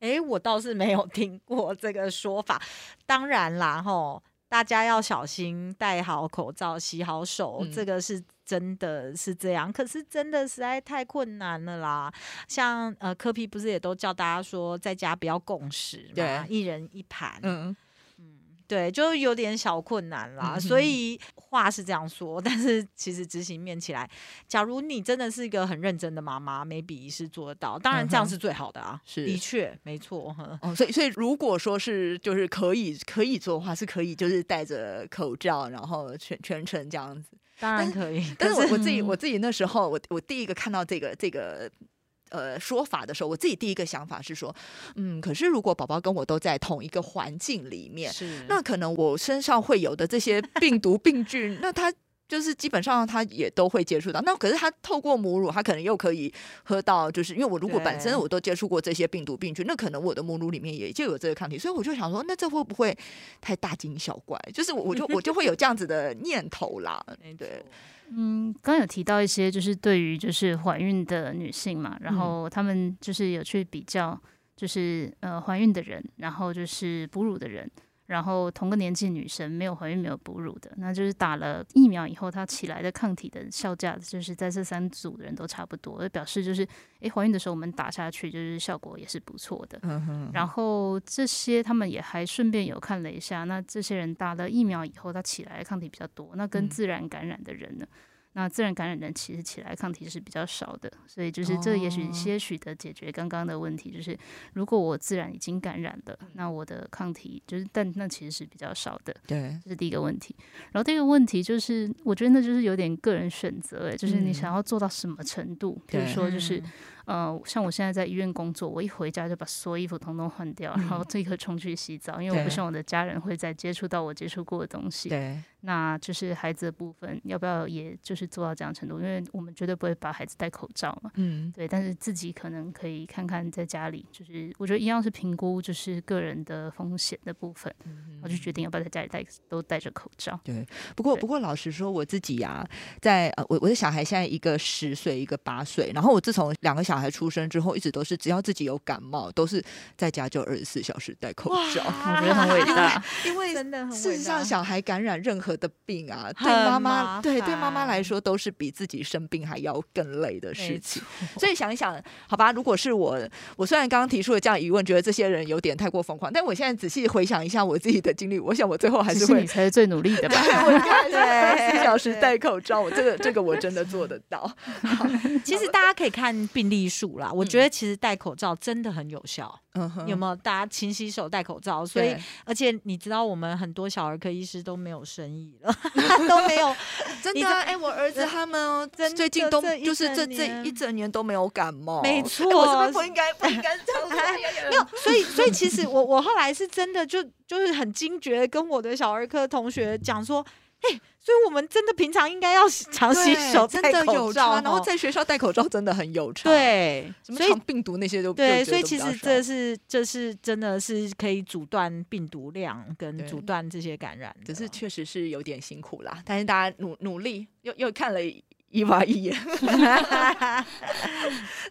Speaker 2: 诶，我倒是没有听过这个说法。当然啦，吼，大家要小心，戴好口罩，洗好手，
Speaker 1: 嗯
Speaker 2: 这个是真的是这样。可是真的实在太困难了啦。像呃，科皮不是也都叫大家说在家不要共食嘛，
Speaker 1: 对
Speaker 2: 一人一盘。
Speaker 1: 嗯，
Speaker 2: 对，就有点小困难啦。
Speaker 1: 嗯
Speaker 2: 所以话是这样说，但是其实执行面起来，假如你真的是一个很认真的妈妈，maybe 是做得到。当然这样是最好的啊，
Speaker 1: 是
Speaker 2: 的确没错。
Speaker 1: 哦，所以所以如果说是就是可以可以做的话，是可以就是戴着口罩，然后全全程这样子。
Speaker 2: 当然可以，
Speaker 1: 但是我我自己我自己那时候，我我第一个看到这个这个。呃，说法的时候，我自己第一个想法是说，嗯，可是如果宝宝跟我都在同一个环境里面，
Speaker 2: 是
Speaker 1: 那可能我身上会有的这些病毒病菌，那他就是基本上他也都会接触到。那可是他透过母乳，他可能又可以喝到，就是因为我如果本身我都接触过这些病毒病菌，那可能我的母乳里面也就有这个抗体，所以我就想说，那这会不会太大惊小怪？就是我我就我就会有这样子的念头啦。
Speaker 2: 没
Speaker 1: 对，
Speaker 3: 嗯，刚刚有提到一些，就是对于就是怀孕的女性嘛，然后他们就是有去比较，就是呃怀孕的人，然后就是哺乳的人，然后同个年纪女生没有怀孕没有哺乳的，那就是打了疫苗以后，她起来的抗体的效价，就是在这三组的人都差不多，就表示就是诶怀孕的时候我们打下去，就是效果也是不错的。
Speaker 1: 嗯，
Speaker 3: 然后这些他们也还顺便有看了一下，那这些人打了疫苗以后，他起来的抗体比较多，那跟
Speaker 1: 嗯
Speaker 3: 自然感染的人呢？那自然感染的人其实起来抗体是比较少的，所以就是这也许
Speaker 1: 哦
Speaker 3: 些许的解决刚刚的问题，就是如果我自然已经感染了，那我的抗体就是，但那其实是比较少的，
Speaker 1: 对，
Speaker 3: 这是第一个问题。然后第二个问题就是，我觉得那就是有点个人选择，哎，就是你
Speaker 1: 嗯
Speaker 3: 想要做到什么程度，比如说就是。呃，像我现在在医院工作，我一回家就把所有衣服统统换掉，然后立刻冲去洗澡，因为我不
Speaker 1: 对
Speaker 3: 希望我的家人会再接触到我接触过的东西。
Speaker 1: 对，
Speaker 3: 那就是孩子的部分，要不要也就是做到这样程度？因为我们绝对不会把孩子戴口罩嘛。
Speaker 1: 嗯，
Speaker 3: 对，但是自己可能可以看看在家里，就是我觉得一样是评估就是个人的风险的部分，我就决定要不要在家里戴都戴着口罩。
Speaker 1: 对不过，不过，老实说，我自己呀、在呃，我我的小孩现在一个十岁，一个八岁。然后我自从两个小孩出生之后，一直都是只要自己有感冒，都是在家就二十四小时戴口罩。
Speaker 3: 我觉得很伟大。
Speaker 1: 因为
Speaker 2: 真的很
Speaker 1: 事实上，小孩感染任何的病啊，对妈妈对对妈妈来说都是比自己生病还要更累的事情。所以想一想，好吧，如果是我，我虽然刚刚提出了这样疑问，觉得这些人有点太过疯狂，但我现在仔细回想一下我自己的经历，我想我最后还是会
Speaker 3: 你才是最努力的吧？
Speaker 2: 对
Speaker 1: 四小时戴口罩，我这个这个我真的做得到。
Speaker 2: 其实大家可以看病例数啦，我觉得其实戴口罩真的很有效。
Speaker 1: 嗯哼
Speaker 2: 有没有？大家勤洗手、戴口罩，所以而且你知道，我们很多小儿科医师都没有生意了，都没有。
Speaker 1: 真的啊？哎、我儿子他们哦
Speaker 2: 真的
Speaker 1: 最近都就是这这一整年都没有感冒，
Speaker 2: 没
Speaker 1: 哎
Speaker 2: 错
Speaker 1: 我是不是不应该不应该这样子？
Speaker 2: 没有，所以所以其实我我后来是真的就就是很惊觉跟我的小儿科同学讲说，哎、所以我们真的平常应该要常洗手、
Speaker 1: 真
Speaker 2: 戴口
Speaker 1: 的有
Speaker 2: 罩，
Speaker 1: 然后
Speaker 2: 哦
Speaker 1: 在学校戴口罩真的很有差。，
Speaker 2: 对，
Speaker 1: 什么肠病毒那些都
Speaker 2: 对，
Speaker 1: 就
Speaker 2: 所以其实这是这是真的是可以阻断病毒量跟阻断这些感染，
Speaker 1: 只是确实是有点辛苦啦，但是大家努努力，又又看了一娃一眼。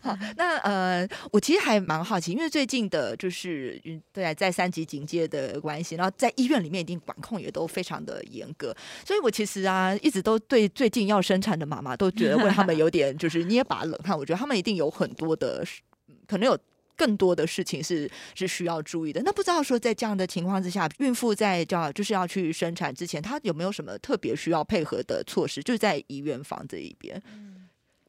Speaker 1: 好，那呃，我其实还蛮好奇，因为最近的就是嗯对啊，在三级警戒的关系，然后在医院里面一定管控也都非常的严格，所以我其实啊一直都对最近要生产的妈妈都觉得 为他们有点就是捏把冷汗，我觉得他们一定有很多的嗯可能有。更多的事情是是需要注意的。那不知道说在这样的情况之下，孕妇在叫就是要去生产之前，她有没有什么特别需要配合的措施？就是在医院房这一边。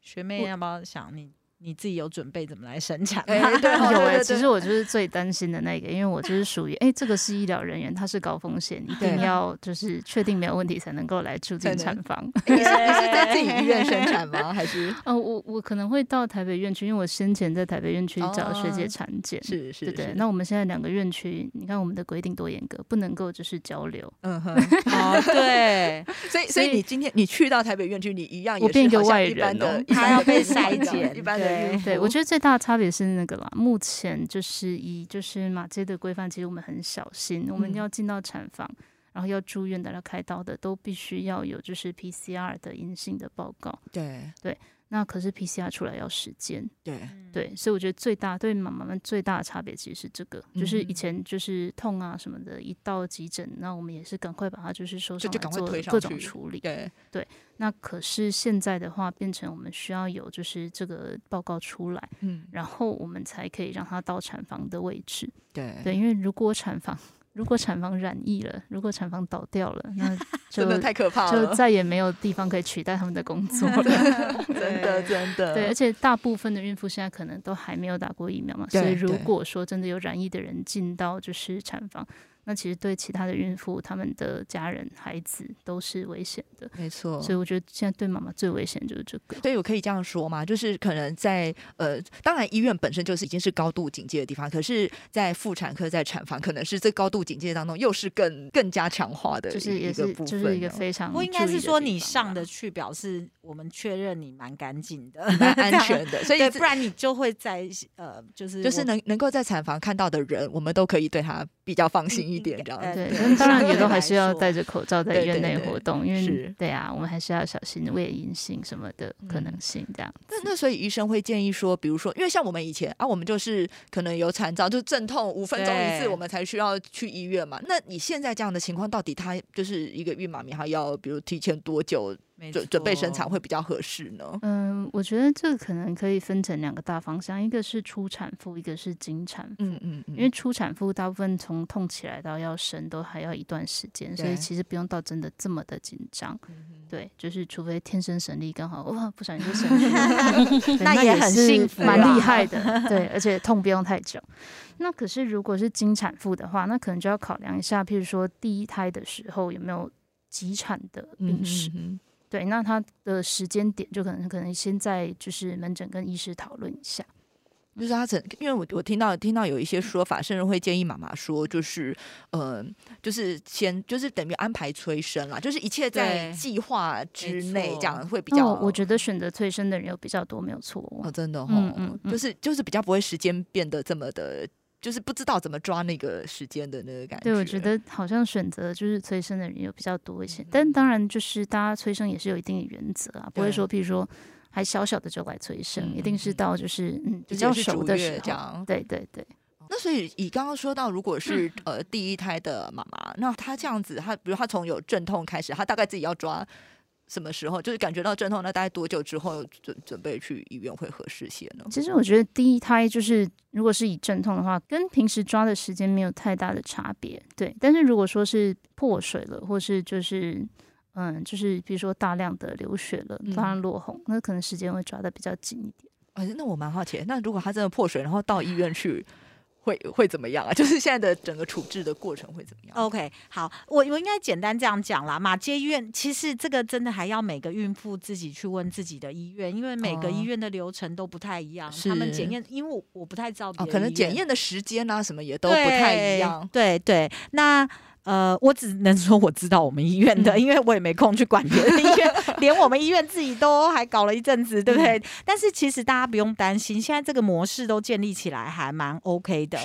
Speaker 2: 学妹要不要想你你自己有准备怎么来生产
Speaker 3: 有哎、
Speaker 1: 对 对
Speaker 3: 其实我就是最担心的那个，因为我就是属于哎、这个是医疗人员，他是高风险，一定要就是确定没有问题才能够来住进产房。
Speaker 1: 你是你是在自己医院生产吗？还是
Speaker 3: 哦，我我可能会到台北院区，因为我先前在台北院区找学姐
Speaker 1: 哦
Speaker 3: 产检。
Speaker 1: 是是
Speaker 3: 对对，
Speaker 1: 是
Speaker 3: 那我们现在两个院区，你看我们的规定多严格，不能够就是交流。
Speaker 1: 嗯哼，
Speaker 2: 哦，对，
Speaker 1: 所以所
Speaker 3: 所以
Speaker 1: 以你今天你去到台北院区，你一样也
Speaker 3: 我变一个
Speaker 1: 是好像
Speaker 3: 外
Speaker 1: 一般的
Speaker 2: 他要被筛检
Speaker 1: 一般的
Speaker 2: 对。
Speaker 3: 对，我觉得最大的差别是那个啦。目前就是以就是马街的规范，其实我们很小心，我们
Speaker 1: 嗯
Speaker 3: 要进到产房，然后要住院的、要开刀的，都必须要有就是 PCR 的阴性的报告。
Speaker 1: 对对
Speaker 3: 那可是 PCR 出来要时间，
Speaker 1: 对
Speaker 3: 对，所以我觉得最大对妈妈们最大的差别其实是这个，就是以
Speaker 1: 嗯
Speaker 3: 前就是痛啊什么的，一到急诊，那我们也是赶快把它就是收上来
Speaker 1: 就就赶快
Speaker 3: 做各
Speaker 1: 推上去
Speaker 3: 种处理。
Speaker 1: 对，
Speaker 3: 那可是现在的话，变成我们需要有就是这个报告出来，
Speaker 1: 嗯
Speaker 3: 然后我们才可以让它到产房的位置。
Speaker 1: 对
Speaker 3: 对，因为如果产房如果产房染疫了，如果产房倒掉了，那
Speaker 1: 真的
Speaker 3: 就
Speaker 1: 太可怕了就，
Speaker 3: 再也没有地方可以取代他们的工作 了。
Speaker 1: 真的真的，
Speaker 3: 对，而且大部分的孕妇现在可能都还没有打过疫苗嘛，所以如果说真的有染疫的人进到就是产房，那其实对其他的孕妇、他们的家人、孩子都是危险的。
Speaker 1: 没错，
Speaker 3: 所以我觉得现在对妈妈最危险就是这个。
Speaker 1: 所以我可以这样说嘛，就是可能在呃，当然医院本身就是已经是高度警戒的地方，可是，在妇产科、在产房，可能是这高度警戒当中，又是更更加强化的，
Speaker 3: 就是也是
Speaker 1: 一个部分、
Speaker 3: 就是一个
Speaker 1: 哦
Speaker 3: 非常
Speaker 2: 不过应该是说你上的去，表示我们确认你蛮干净的，
Speaker 1: 蛮安 全的，所以
Speaker 2: 不然你就会在呃，就是
Speaker 1: 就是能能够在产房看到的人，我们都可以对他比较放心一点，这样。
Speaker 3: 对，当然也都还是要
Speaker 2: 说
Speaker 3: 戴着口罩在院内活动，因
Speaker 1: 是
Speaker 3: 为对啊，我们还是要小心胃阴性什么的可能
Speaker 1: 嗯
Speaker 3: 性这样。
Speaker 1: 那那所以医生会建议说，比如说，因为像我们以前啊，我们就是可能有产兆，就阵痛五分钟一次，我们才需要去医院嘛。那你现在这样的情况，到底他就是一个孕妈咪，她要比如提前多久
Speaker 2: 没
Speaker 1: 准准备生产会比较合适呢？
Speaker 3: 嗯，我觉得这个可能可以分成两个大方向，一个是初产妇，一个是经产妇。
Speaker 1: 嗯嗯嗯，
Speaker 3: 因为初产妇大部分从痛起来到要生都还要一段时间，所以其实不用到真的这么的紧张。对，就是除非天生神力刚好哇，不小心就生出来，对
Speaker 2: 那也很
Speaker 3: 是
Speaker 2: 幸福
Speaker 3: 蛮厉害的。对，而且痛不用太久。那可是如果是经产妇的话，那可能就要考量一下，譬如说第一胎的时候有没有急产的
Speaker 1: 嗯
Speaker 3: 病史。
Speaker 1: 嗯
Speaker 3: 对，那他的时间点就可能可能先在就是门诊跟医师讨论一下。
Speaker 1: 就是他曾，因为我我听到听到有一些说法，甚至会建议妈妈说，就是呃，就是先就是等于安排催生啦，就是一切在
Speaker 2: 对
Speaker 1: 计划之
Speaker 2: 没
Speaker 1: 内，
Speaker 2: 错
Speaker 1: 这样会比较。
Speaker 3: 哦，我觉得选择催生的人有比较多，没有错哦。
Speaker 1: 哦，真的哦，
Speaker 3: 嗯嗯嗯
Speaker 1: 就是就是比较不会时间变得这么的，就是不知道怎么抓那个时间的那个感觉。
Speaker 3: 对，我觉得好像选择就是催生的人有比较多一些，但当然就是大家催生也是有一定的原则啊，不会说譬如说还小小的就来催生，
Speaker 1: 嗯
Speaker 3: 一定是
Speaker 1: 嗯
Speaker 3: 到就是嗯比较熟的时候。
Speaker 1: 这样。
Speaker 3: 对对对，
Speaker 1: 那所以以刚刚说到，如果是呃第一胎的妈妈，那她这样子，她比如她从有阵痛开始，她大概自己要抓什么时候，就是感觉到阵痛，那大概多久之后准准备去医院会合适些呢？
Speaker 3: 其实我觉得第一胎就是如果是以阵痛的话，跟平时抓的时间没有太大的差别。对，但是如果说是破水了，或是就是嗯，就是比如说大量的流血了，
Speaker 1: 嗯
Speaker 3: 当然落红，那可能时间会抓的比较紧一点。
Speaker 1: 哎，那我蛮好奇，那如果他真的破水，然后到医院去，会会怎么样啊？就是现在的整个处置的过程会怎么样
Speaker 2: ？OK，好，我我应该简单这样讲啦。马街医院其实这个真的还要每个孕妇自己去问自己的医院，因为每个
Speaker 1: 哦
Speaker 2: 医院的流程都不太一样。
Speaker 1: 是
Speaker 2: 他们检验，因为我我不太知道
Speaker 1: 哦，可能检验的时间啊，什么也都不太一样。
Speaker 2: 对对，那呃，我只能说我知道我们医院的，
Speaker 1: 嗯
Speaker 2: 因为我也没空去管别的医院，连我们医院自己都还搞了一阵子，对不
Speaker 1: 嗯
Speaker 2: 对？但是其实大家不用担心，现在这个模式都建立起来，还蛮 OK 的。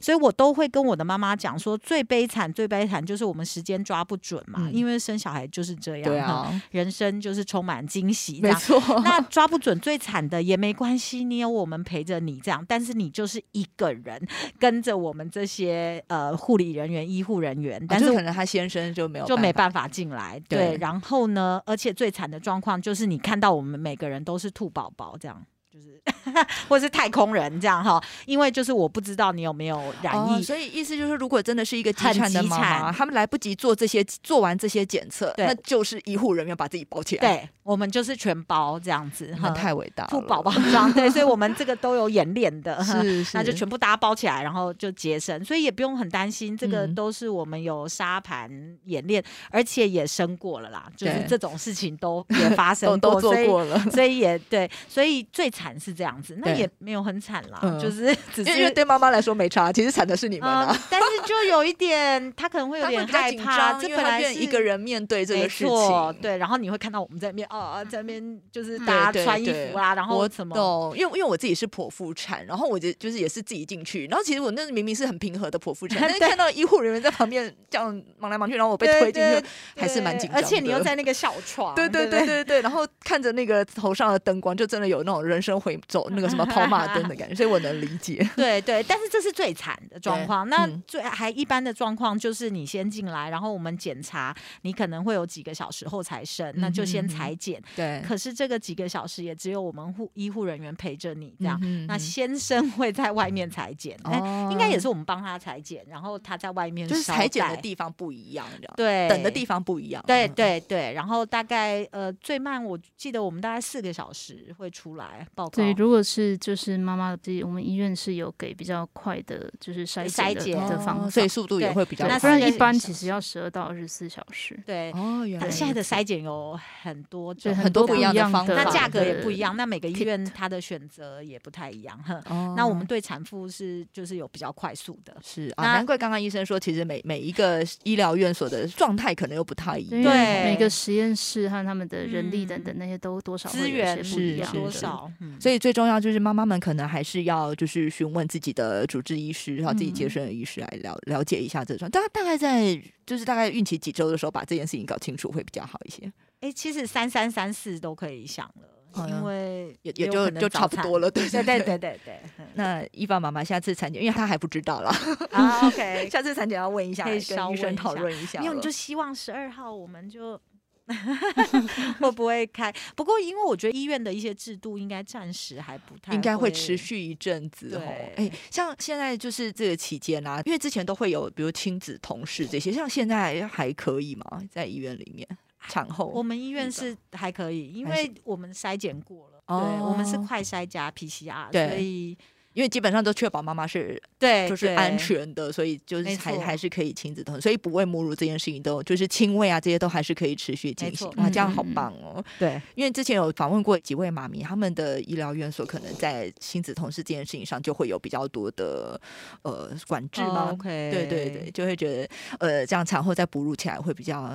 Speaker 2: 所以我都会跟我的妈妈讲说，最悲惨、最悲惨就是我们时间抓不准嘛，
Speaker 1: 嗯
Speaker 2: 因为生小孩就是这样，
Speaker 1: 对
Speaker 2: 哈，
Speaker 1: 啊，
Speaker 2: 人生就是充满惊喜。
Speaker 1: 没错。
Speaker 2: 那抓不准最惨的也没关系，你有我们陪着你这样，但是你就是一个人跟着我们这些呃护理人员、医护人员，但是
Speaker 1: 可能他先生就没有
Speaker 2: 就没办法进来。
Speaker 1: 对
Speaker 2: 对，然后呢，而且最惨的状况就是你看到我们每个人都是兔宝宝这样。就是，或是太空人这样哈，因为就是我不知道你有没有染
Speaker 1: 哦，
Speaker 2: 疫，
Speaker 1: 所以意思就是，如果真的是一个急
Speaker 2: 很
Speaker 1: 产的妈妈，
Speaker 2: 急产
Speaker 1: 他们来不及做这些，做完这些检测，那就是医护人员把自己包起来。，
Speaker 2: 对我们就是全包这样子哈，
Speaker 1: 太伟大了。
Speaker 2: 兔宝宝装，对，所以我们这个都有演练的，
Speaker 1: 是是，
Speaker 2: 那就全部大家包起来，然后就节省，所以也不用很担心，这个
Speaker 1: 嗯
Speaker 2: 都是我们有沙盘演练，而且也生过了啦，就是这种事情都也发
Speaker 1: 都
Speaker 2: 生
Speaker 1: 都做
Speaker 2: 所以
Speaker 1: 过了。
Speaker 2: 所以也对，所以最惨是这样子，那也没有很惨啦，
Speaker 1: 嗯
Speaker 2: 就是 只
Speaker 1: 因为因为。对妈妈来说没差，其实惨的是你们
Speaker 2: 嗯
Speaker 1: 啊。，
Speaker 2: 但是就有一点，他可能会有点害怕，
Speaker 1: 张，
Speaker 2: 这本来
Speaker 1: 一个人面对这个事情。
Speaker 2: 对，然后你会看到我们在面啊在那边就是大家穿衣服啦，然后
Speaker 1: 我
Speaker 2: 什么
Speaker 1: 懂，因为因为我自己是剖腹产，然后我就就是也是自己进去，然后其实我那明明是很平和的剖腹产，但是看到医护人员在旁边这样忙来忙去，然后我被推进去，还是蛮紧张。
Speaker 2: 而且你又在那个小床，
Speaker 1: 对对对对对，然后看着那个头上的灯光，就真的有那种人生生会走那个什么跑马灯的感觉，所以我能理解。
Speaker 2: 对对，但是这是最惨的状况。那
Speaker 1: 嗯
Speaker 2: 最还一般的状况就是你先进来，然后我们检查，你可能会有几个小时后才生，那就先裁剪。
Speaker 1: 对，
Speaker 2: 可是这个几个小时也只有我们护医护人员陪着你这样。那先生会在外面裁剪，哎、
Speaker 1: 哦
Speaker 2: 应该也是我们帮他裁剪，然后他在外面
Speaker 1: 就是裁剪的地方不一样，这样
Speaker 2: 对
Speaker 1: 等的地方不一样。
Speaker 2: 对
Speaker 1: 嗯，
Speaker 2: 对对，然后大概呃最慢我记得我们大概四个小时会出来报告。
Speaker 3: 对，如果是就是妈妈的，我们医院是有给比较快的，就是筛
Speaker 2: 筛检
Speaker 3: 的方法，
Speaker 1: 哦所以速度也会比较快。
Speaker 2: 那
Speaker 3: 不然一般其实要十二到二十四小时。
Speaker 2: 对，
Speaker 1: 哦，原来
Speaker 2: 但现在的筛检有很多
Speaker 3: 对
Speaker 2: 种，
Speaker 1: 很多不一样的
Speaker 3: 的
Speaker 1: 方法
Speaker 2: 那价格也不一样，那每个医院它的选择也不太一样。哼
Speaker 1: 哦
Speaker 2: 那我们对产妇是就是有比较快速的，
Speaker 1: 是啊，难怪刚刚医生说，其实每每一个医疗院所的状态可能又不太一，样。
Speaker 3: 因为
Speaker 2: 对
Speaker 3: 每个实验室和他们的人力等
Speaker 2: 嗯
Speaker 3: 等那些都多少
Speaker 2: 资源
Speaker 3: 些不一
Speaker 1: 是
Speaker 2: 多
Speaker 3: 样的。
Speaker 2: 少？嗯
Speaker 1: 所以最重要就是妈妈们可能还是要就是询问自己的主治医师，然后自己接
Speaker 3: 嗯
Speaker 1: 生的医师来了了解一下这种。大大概在就是大概孕期几周的时候，把这件事情搞清楚会比较好一些。
Speaker 2: 哎，其实三三三四都可以想了，
Speaker 1: 哦
Speaker 2: 因为
Speaker 1: 也也就就差不多了，对
Speaker 2: 对对
Speaker 1: 对。
Speaker 2: 对
Speaker 1: 那伊凡妈妈下次产检，因为她还不知道啦，
Speaker 2: 啊，OK，
Speaker 1: 下次产检要问一下，
Speaker 2: 可以
Speaker 1: 跟医生讨论一下了。
Speaker 2: 没有，你就希望十二号我们就 会不会开？不过因为我觉得医院的一些制度应该暂时还不太
Speaker 1: 应该会
Speaker 2: 会
Speaker 1: 持。续一阵子哦。像现在就是这个期间啊，因为之前都会有比如亲子同事这些，像现在还可以吗？在医院里面产后，
Speaker 2: 我们医院是还可以，因为我们筛检过了，
Speaker 1: 哦
Speaker 2: 对，我们是快筛加 PCR，所以
Speaker 1: 因为基本上都确保妈妈是
Speaker 2: 对
Speaker 1: 就是安全的，所以就是还还是可以亲子同，所以不喂母乳这件事情都就是亲喂啊这些都还是可以持续进行哇，这样好棒哦！
Speaker 2: 对。
Speaker 1: 因为之前有访问过几位妈咪，他们的医疗院所可能在亲子同事这件事情上就会有比较多的呃管制吗？对对对，，就会觉得呃，这样产后再哺乳起来会比较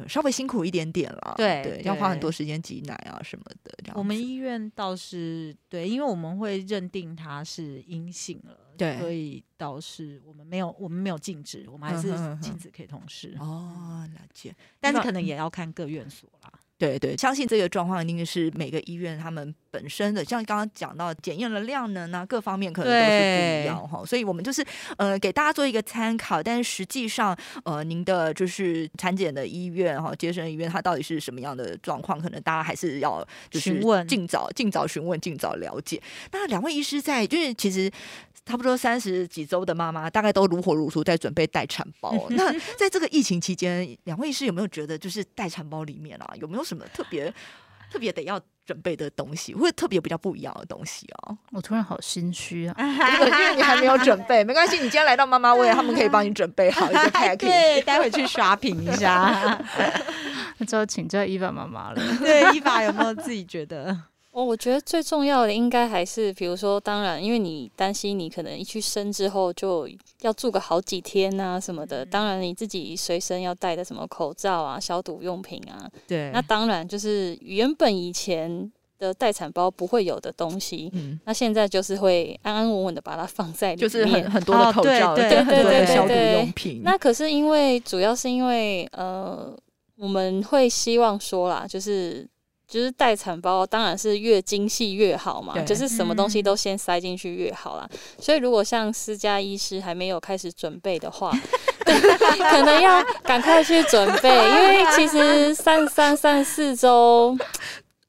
Speaker 1: 呃稍微辛苦一点点啦。
Speaker 2: 对
Speaker 1: 对，要花很多时间挤奶啊什么的。这样
Speaker 2: 我们医院倒是对，因为我们会认定他是阴性了，
Speaker 1: 对
Speaker 2: 所以倒是我们没有我们没有禁止，我们还是
Speaker 1: 嗯哼嗯哼
Speaker 2: 亲子可以同事，
Speaker 1: 哦，了解。
Speaker 2: 但是可能也要看各院所啦。
Speaker 1: 对对，相信这个状况一定是每个医院他们本身的，像刚刚讲到检验的量能啊，各方面可能都是不一
Speaker 2: 对
Speaker 1: 样哈。所以我们就是呃给大家做一个参考，但是实际上呃您的就是产检的医院哈，接生医院它到底是什么样的状况，可能大家还是要就是
Speaker 2: 询问
Speaker 1: 尽早尽早询问，尽早了解。那两位医师在就是其实。差不多三十几周的妈妈，大概都如火如荼在准备待产包。那在这个疫情期间，两位医师有没有觉得，就是待产包里面啊，有没有什么特别特别得要准备的东西，或者特别比较不一样的东西啊？
Speaker 3: 我突然好心虚啊！
Speaker 1: 这个因为你还没有准备，没关系，你今天来到妈妈位，他们可以帮你准备好一个 package。
Speaker 2: 对，待会去 shopping 一下。
Speaker 3: 那就要请教伊娃妈妈了。
Speaker 2: 对，伊法有没有自己觉得？
Speaker 4: 哦，我觉得最重要的应该还是，比如说，当然，因为你担心你可能一去生之后就要住个好几天啊什么的，当然你自己随身要带的什么口罩啊、消毒用品啊，
Speaker 2: 对。
Speaker 4: 那当然就是原本以前的待产包不会有的东西，
Speaker 1: 嗯，
Speaker 4: 那现在就是会安安稳稳的把它放在里面，
Speaker 1: 就是很很多的
Speaker 2: 哦
Speaker 1: 口罩，
Speaker 2: 对
Speaker 1: 很多
Speaker 2: 对对
Speaker 1: 的消毒
Speaker 4: 对
Speaker 1: 用品。
Speaker 4: 那可是因为主要是因为呃，我们会希望说啦，就是就是待产包当然是越精细越好嘛，就是什么东西
Speaker 2: 嗯
Speaker 4: 都先塞进去越好啦。所以如果像私家医师还没有开始准备的话，可能要赶快去准备，因为其实三三三四周。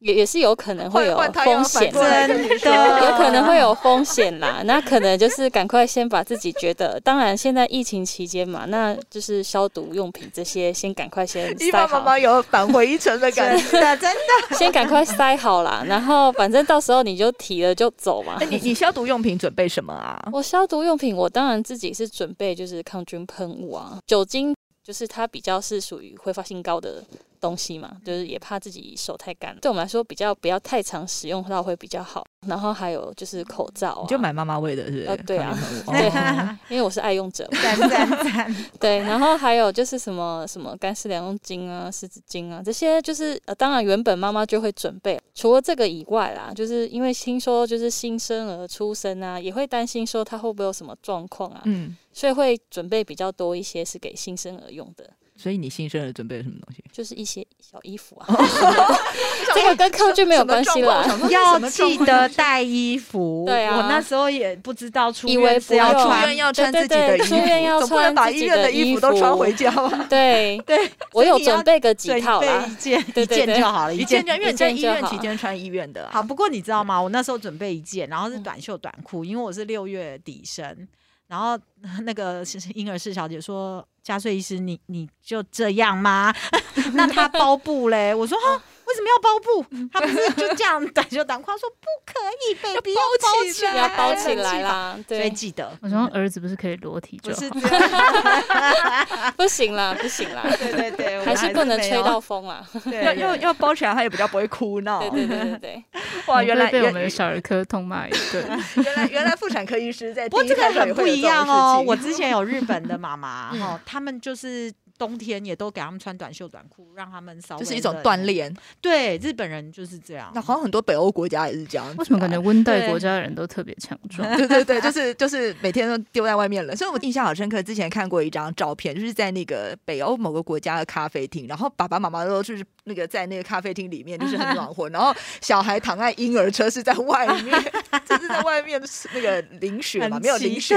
Speaker 4: 也也是有可能会有风险
Speaker 1: 真
Speaker 4: 的，有可能会有风险啦，那可能就是赶快先把自己觉得，当然现在疫情期间嘛，那就是消毒用品这些先赶快先塞
Speaker 1: 伊爸妈，妈有返回一程的感觉。
Speaker 2: 的真的
Speaker 4: 先赶快塞好啦，然后反正到时候你就提了就走嘛
Speaker 1: 哎。你你消毒用品准备什么啊？
Speaker 4: 我消毒用品，我当然自己是准备就是抗菌喷雾啊，酒精就是它比较是属于挥发性高的东西嘛，就是也怕自己手太干，对我们来说比较不要太常使用到会比较好。然后还有就是口罩、啊，
Speaker 1: 你就买妈妈味的，是不是？
Speaker 4: 呃对啊 对
Speaker 1: 哦
Speaker 4: 因为我是爱用者嘛。
Speaker 2: 赞赞赞！
Speaker 4: 对，然后还有就是什么什么干湿两用巾啊、湿纸巾啊，这些就是呃，当然原本妈妈就会准备。除了这个以外啦，就是因为听说就是新生儿出生啊，也会担心说他会不会有什么状况啊，
Speaker 1: 嗯，
Speaker 4: 所以会准备比较多一些是给新生儿用的。
Speaker 1: 所以你新生儿准备了什么东西？
Speaker 4: 就是一些小衣服啊，这个跟抗拒没有关系了。
Speaker 2: 要记得带衣服。
Speaker 4: 对啊
Speaker 2: 我那时候也不知道出院是要
Speaker 4: 不用
Speaker 1: 出
Speaker 2: 穿
Speaker 1: 院要穿
Speaker 4: 对
Speaker 1: 自己的衣服，
Speaker 4: 对对出院要
Speaker 1: 总不能把医院的衣服都穿回家吧？
Speaker 4: 对，
Speaker 2: 对，
Speaker 4: 我有准备个几
Speaker 2: 准备
Speaker 4: 套啦
Speaker 2: 一。件一件就好了，
Speaker 1: 一
Speaker 2: 一件
Speaker 1: 件就因为你在医院期间穿医院的啊，
Speaker 2: 好，不过你知道吗？我那时候准备一件，然后是
Speaker 4: 嗯
Speaker 2: 短袖短裤，因为我是六月底生。然后 那个婴儿室小姐说：“加税医师，你你就这样吗？那他包布嘞？”我说：“哈，为什么要包布？他不是就这样短袖短裤？” 他说：“不可以，baby 包起来，
Speaker 4: 要包起来
Speaker 2: 啦。
Speaker 4: 啦，”
Speaker 2: 所以
Speaker 4: 对，
Speaker 2: 记得
Speaker 3: 我说儿子不是可以裸体就好，
Speaker 2: 不是
Speaker 4: 不行啦，不行啦，
Speaker 2: 对对对，我
Speaker 4: 还是不能吹到风啦。
Speaker 2: 对
Speaker 1: 要要要包起来，他也比较不会哭闹。
Speaker 4: 对对对对对，
Speaker 1: 哇，原来
Speaker 3: 被我
Speaker 1: 原
Speaker 3: 们的小儿科痛骂一顿。
Speaker 1: 原来原来妇产科医师在
Speaker 2: 不过这个很不一样哦。我之前有日本的妈妈
Speaker 1: 嗯
Speaker 2: 哈，他们就是冬天也都给他们穿短袖短裤，让他们稍微
Speaker 1: 就是一种锻。炼。
Speaker 2: 对，日本人就是这样
Speaker 1: 那。好像很多北欧国家也是这样。
Speaker 3: 为什么感觉温带国家的人都特别强壮？
Speaker 1: 对 对对，就是就是每天都丢在外面了。所以我印象好深刻，之前看过一张照片，就是在那个北欧某个国家的咖啡厅，然后爸爸妈妈都就是那个在那个咖啡厅里面，就是很暖和，然后小孩躺在婴儿车是在外面，就是在外面那个淋雪嘛，没有淋雪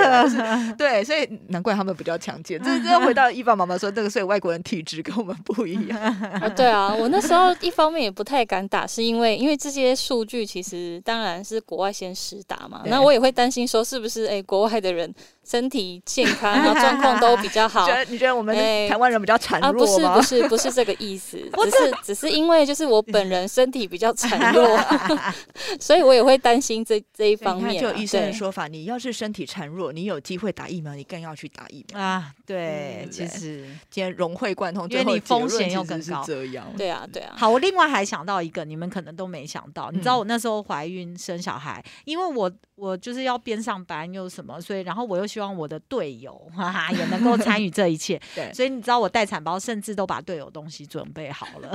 Speaker 1: 对，所以难怪他们比较强健。这这回到伊爸妈妈说，这个所以外国人体质跟我们不一样。
Speaker 4: 啊，对啊，我那时候一方面也不太敢打，是因为因为这些数据其实当然是国外先实打嘛，那我也会担心说是不是哎、国外的人身体健康，然后状况都比较好
Speaker 1: 觉。得你觉得我们
Speaker 4: 哎
Speaker 1: 台湾人比较孱
Speaker 4: 啊，不
Speaker 1: 弱吗？
Speaker 4: 是 不是不是这个意思，只是只是因为就是我本人身体比较孱弱，所以我也会担心这这一方，面啊。
Speaker 1: 就医生的说法，你要是身体孱弱，你有机会打疫苗，你更要去打疫苗。
Speaker 2: 啊，对
Speaker 1: 嗯，
Speaker 2: 其实
Speaker 1: 今天融会贯通，
Speaker 2: 因为你风险
Speaker 1: 论其实是
Speaker 2: 又更高
Speaker 1: 这样。
Speaker 4: 对啊对啊，
Speaker 2: 好，我另外还想到一个，你们可能都没想到。你知道
Speaker 1: 嗯
Speaker 2: 我那时候怀孕生小孩，因为我我就是要边上班又什么，所以然后我又希望我的队友哈哈也能够参与这一切，
Speaker 1: 对。
Speaker 2: 所以你知道我待产包甚至都把队友东西准备好了，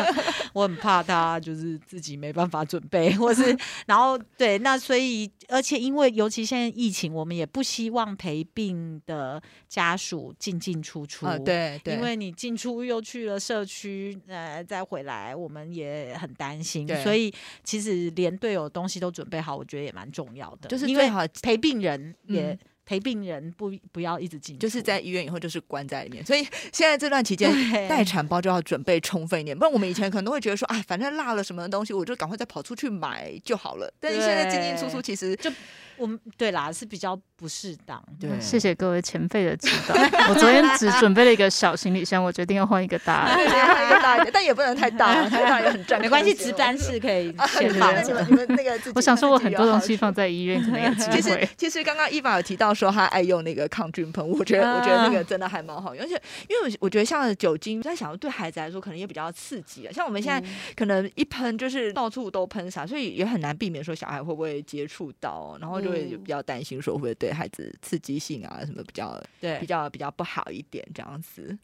Speaker 2: 我很怕他就是自己没办法准备，或是 然后对，那所以而且因为尤其现在疫情，我们也不希望陪病的家属进进出出
Speaker 1: 啊，对对，
Speaker 2: 因为你进出又去了社区，呃，再回来，我们也很担心
Speaker 1: 对，
Speaker 2: 所以其实连队友东西都准备好，我觉得也蛮重要的。
Speaker 1: 就是
Speaker 2: 因为
Speaker 1: 最好
Speaker 2: 陪病人也、
Speaker 1: 嗯
Speaker 2: 陪病人不不要一直进，
Speaker 1: 就是在医院以后就是关在里面，所以现在这段期间待产包就要准备充分一点，不然我们以前可能都会觉得说，哎，反正落了什么东西，我就赶快再跑出去买就好了。但是现在进进出出，其实就
Speaker 2: 我们对啦是比较不适当。
Speaker 1: 对
Speaker 3: 谢谢各位前辈的指导。我昨天只准备了一个小行李箱，我决定要换一个大
Speaker 1: 对
Speaker 3: 的。
Speaker 1: 对换一个大一点，但也不能太大，太大也很占空间哦。
Speaker 2: 没关系，值班室可以
Speaker 1: 啊，
Speaker 2: 先放
Speaker 1: 你们。你们那个，
Speaker 3: 我想说，我很多东西放在医院可能有 机
Speaker 1: 其实
Speaker 3: 会。
Speaker 1: 其实刚刚伊娃有提到说他爱用那个抗菌喷雾，我觉得、我觉得那个真的还蛮好用，而且因为我我觉得像酒精，在想对孩子来说可能也比较刺激啊，像我们现在可能一喷就是到处都喷洒，所以也很难避免说小孩会不会接触到，然后就会
Speaker 2: 嗯
Speaker 1: 比较担心说会不会对孩子刺激性啊什么比较
Speaker 2: 对
Speaker 1: 比较比较不好一点这样子。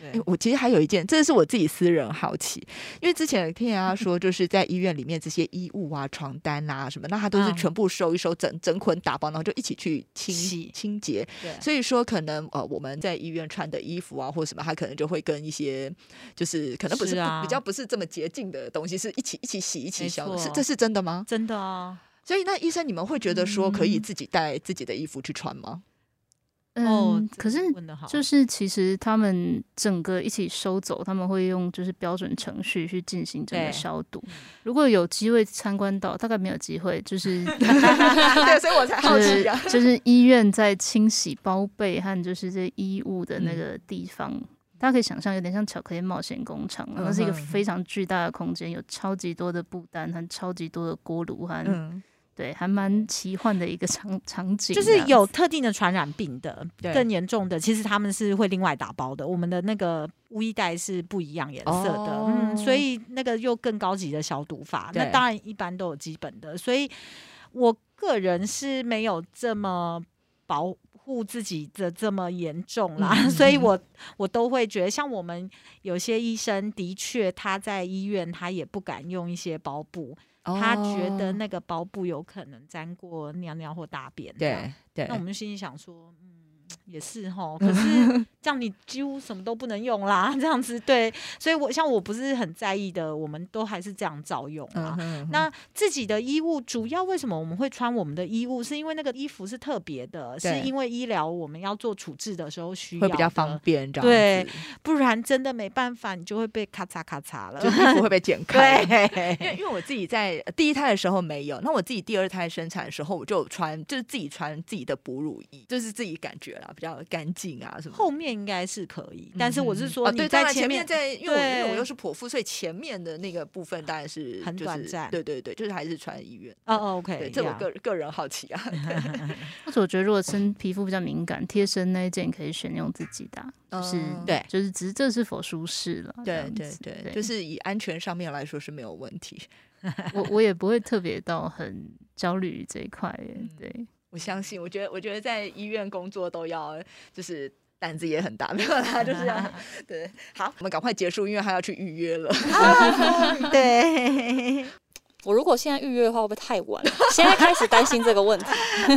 Speaker 1: 对，
Speaker 2: 对
Speaker 1: 我其实还有一件，这是我自己私人好奇，因为之前听人家说，就是在医院里面这些衣物啊、床单啊什么，那他都是
Speaker 2: 嗯
Speaker 1: 全部收一收，整整捆打包，然后就一起去清
Speaker 2: 洗
Speaker 1: 清洁。
Speaker 2: 对
Speaker 1: 所以说，可能呃我们在医院穿的衣服啊，或什么，他可能就会跟一些就是可能不是
Speaker 2: 是啊
Speaker 1: 比较不是这么洁净的东西，是一起一起洗、一起消的，是这是真的吗？
Speaker 2: 真的啊，
Speaker 1: 所以那医生，你们会觉得说可以
Speaker 2: 嗯
Speaker 1: 自己带自己的衣服去穿吗？
Speaker 2: 哦
Speaker 3: 嗯，，可是
Speaker 2: 问的好，
Speaker 3: 就是其实他们整个一起收走，他们会用就是标准程序去进行整个消毒。如果有机会参观到，大概没有机会，就是
Speaker 1: 对，所以我才好奇啊。
Speaker 3: 就是医院在清洗包被和就是这衣物的那
Speaker 1: 嗯
Speaker 3: 个地方。大家可以想象，有点像巧克力冒险工厂，那是一个非常巨大的空间，有超级多的布单和超级多的锅炉和、
Speaker 1: 嗯，
Speaker 3: 对，还蛮奇幻的一个场场景
Speaker 2: 就。是有特定的传染病的，
Speaker 1: 对
Speaker 2: 更严重的，其实他们是会另外打包的。我们的那个污衣袋是不一样颜色的，
Speaker 1: 哦
Speaker 2: 嗯，所以那个又更高级的消毒法。那当然一般都有基本的，所以我个人是没有这么保护自己的这么严重啦，
Speaker 1: 嗯
Speaker 2: 所以我我都会觉得，像我们有些医生的确他在医院他也不敢用一些包布，他觉得
Speaker 1: 哦
Speaker 2: 那个包布有可能沾过尿尿或大便。
Speaker 1: 对对
Speaker 2: 那我们就心里想说，嗯，也是哈，可是这样你几乎什么都不能用啦，这样子对，所以我像我不是很在意的，我们都还是这样照用啊。那自己的衣物主要为什么我们会穿我们的衣物？是因为那个衣服是特别的，是因为医疗我们要做处置的时候需要，
Speaker 1: 会比较方便，这样
Speaker 2: 对，不然真的没办法，你就会被咔嚓咔嚓了，
Speaker 1: 就衣服会被剪开。
Speaker 2: 对，
Speaker 1: 因为因为我自己在第一胎的时候没有，那我自己第二胎生产的时候我就穿，就是自己穿自己的哺乳衣，就是自己感觉啦。比较干净啊，什么
Speaker 2: 后面应该是可以，但是我是说你在
Speaker 1: 前
Speaker 2: 面
Speaker 1: 在，因为我因为我又是剖腹，所以前面的那个部分当然是
Speaker 2: 很短暂。
Speaker 1: 对对对，就是还是穿医院。
Speaker 2: 哦，OK，
Speaker 1: 这我个个人好奇啊。
Speaker 3: 但是 我觉得如果身皮肤比较敏感，贴身那一件可以选用自己的，就是
Speaker 1: 对，
Speaker 3: 就是只是这是否舒适了。
Speaker 1: 对对对，就是以安全上面来说是没有问题。
Speaker 3: 我我也不会特别到很焦虑这一块，对。
Speaker 1: 我相信，我觉得，我觉得在医院工作都要，就是胆子也很大，没有啦，就是这样。对，好，我们赶快结束，因为他要去预约了。
Speaker 2: 对，
Speaker 4: 我如果现在预约的话，会不会太晚？现在开始担心这个问题。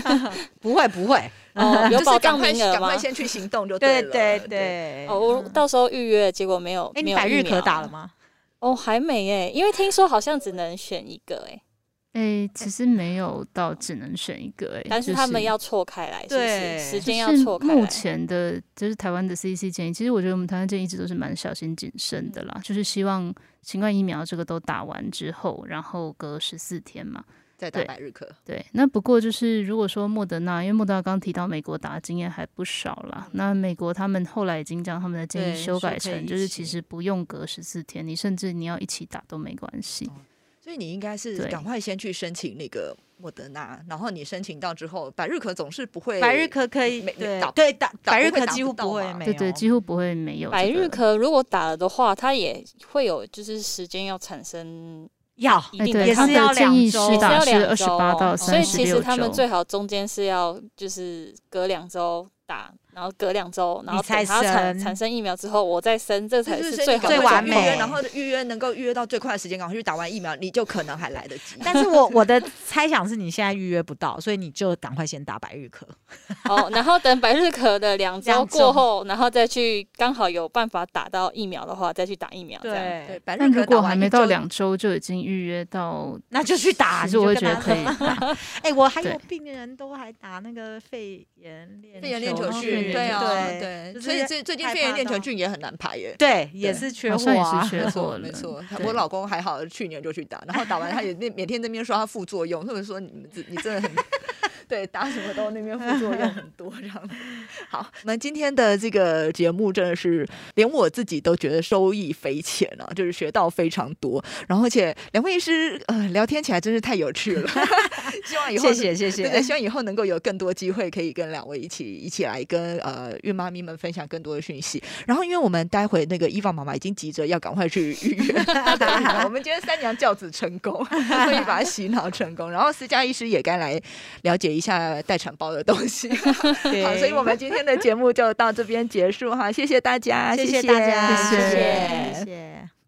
Speaker 2: 不会，不会，
Speaker 4: 哦，有保障名额
Speaker 1: 吗？赶快先去行动就
Speaker 2: 对
Speaker 1: 了。
Speaker 2: 对对
Speaker 4: 哦，我到时候预约，结果没有，
Speaker 2: 哎，你百日可打了吗？
Speaker 4: 哦，还没哎，因为听说好像只能选一个哎。
Speaker 3: 哎，其实没有到只能选一个哎，
Speaker 4: 但是他们要错开来，
Speaker 2: 对，
Speaker 4: 时间要错开。
Speaker 3: 目前的，就是台湾的 CC 建议，其实我觉得我们台湾建议一直都是蛮小心谨慎的啦，就是希望新冠疫苗这个都打完之后，然后隔十四天嘛，
Speaker 1: 再打百日咳。
Speaker 3: 对，那不过就是如果说莫德纳，因为莫德纳刚提到美国打的经验还不少啦，那美国他们后来已经将他们的建议修改成，就是其实不用隔十四天，你甚至你要一起打都没关系。
Speaker 1: 所以你应该是赶快先去申请那个莫德纳，然后你申请到之后，百日咳总是不会，
Speaker 2: 百日咳可以
Speaker 1: 对
Speaker 2: 对打百日咳几乎不会没
Speaker 3: 有，对对几乎不会没有。
Speaker 4: 百日咳如果打了的话，它也会有就是时间要产生
Speaker 2: 要，一定
Speaker 3: 也
Speaker 2: 是要
Speaker 3: 两
Speaker 4: 周，
Speaker 3: 打
Speaker 4: 是
Speaker 3: 二十八到
Speaker 4: 所以其实他们最好中间是要就是隔两周打。然后隔两周，然后等它产产生疫苗之后，我再生，这才是最
Speaker 2: 最完美。
Speaker 1: 然后预约能够预约到最快的时间，赶快去打完疫苗，你就可能还来得及。
Speaker 2: 但是我我的猜想是你现在预约不到，所以你就赶快先打百日咳。
Speaker 4: 哦，然后等百日咳的两周过后，然后再去刚好有办法打到疫苗的话，再去打疫苗。
Speaker 1: 对
Speaker 4: 对，
Speaker 1: 百日咳
Speaker 3: 如果还没到两周就已经预约到，
Speaker 2: 那就去打。
Speaker 3: 其实我会觉得可以打。
Speaker 2: 哎，我还有病人都还打那个肺炎链
Speaker 1: 肺炎链球菌，对啊对。对，所以最最近肺炎链球菌也很难排耶。
Speaker 2: 对，也是缺货啊，
Speaker 3: 缺 货
Speaker 1: 没错。我老公还好，去年就去打，然后打完他也 那每天那边说他副作用，或者说你们你真的很。对，打什么都那边副作用很多，这样。好，我们今天的这个节目真的是连我自己都觉得收益匪浅啊，就是学到非常多。然后，而且两位医师呃聊天起来真是太有趣了。希望以后
Speaker 2: 谢谢谢谢，
Speaker 1: 对，希望以后能够有更多机会可以跟两位一起一起来跟呃孕妈咪们分享更多的讯息。然后，因为我们待会那个伊凡妈妈已经急着要赶快去预约，我们今天三娘教子成功，所以把她洗脑成功。然后私家医师也该来了解。一下待产包的东西，好，所以我们今天的节目就到这边结束哈，谢谢大家，
Speaker 2: 谢谢大家，
Speaker 1: 谢。
Speaker 2: 谢谢。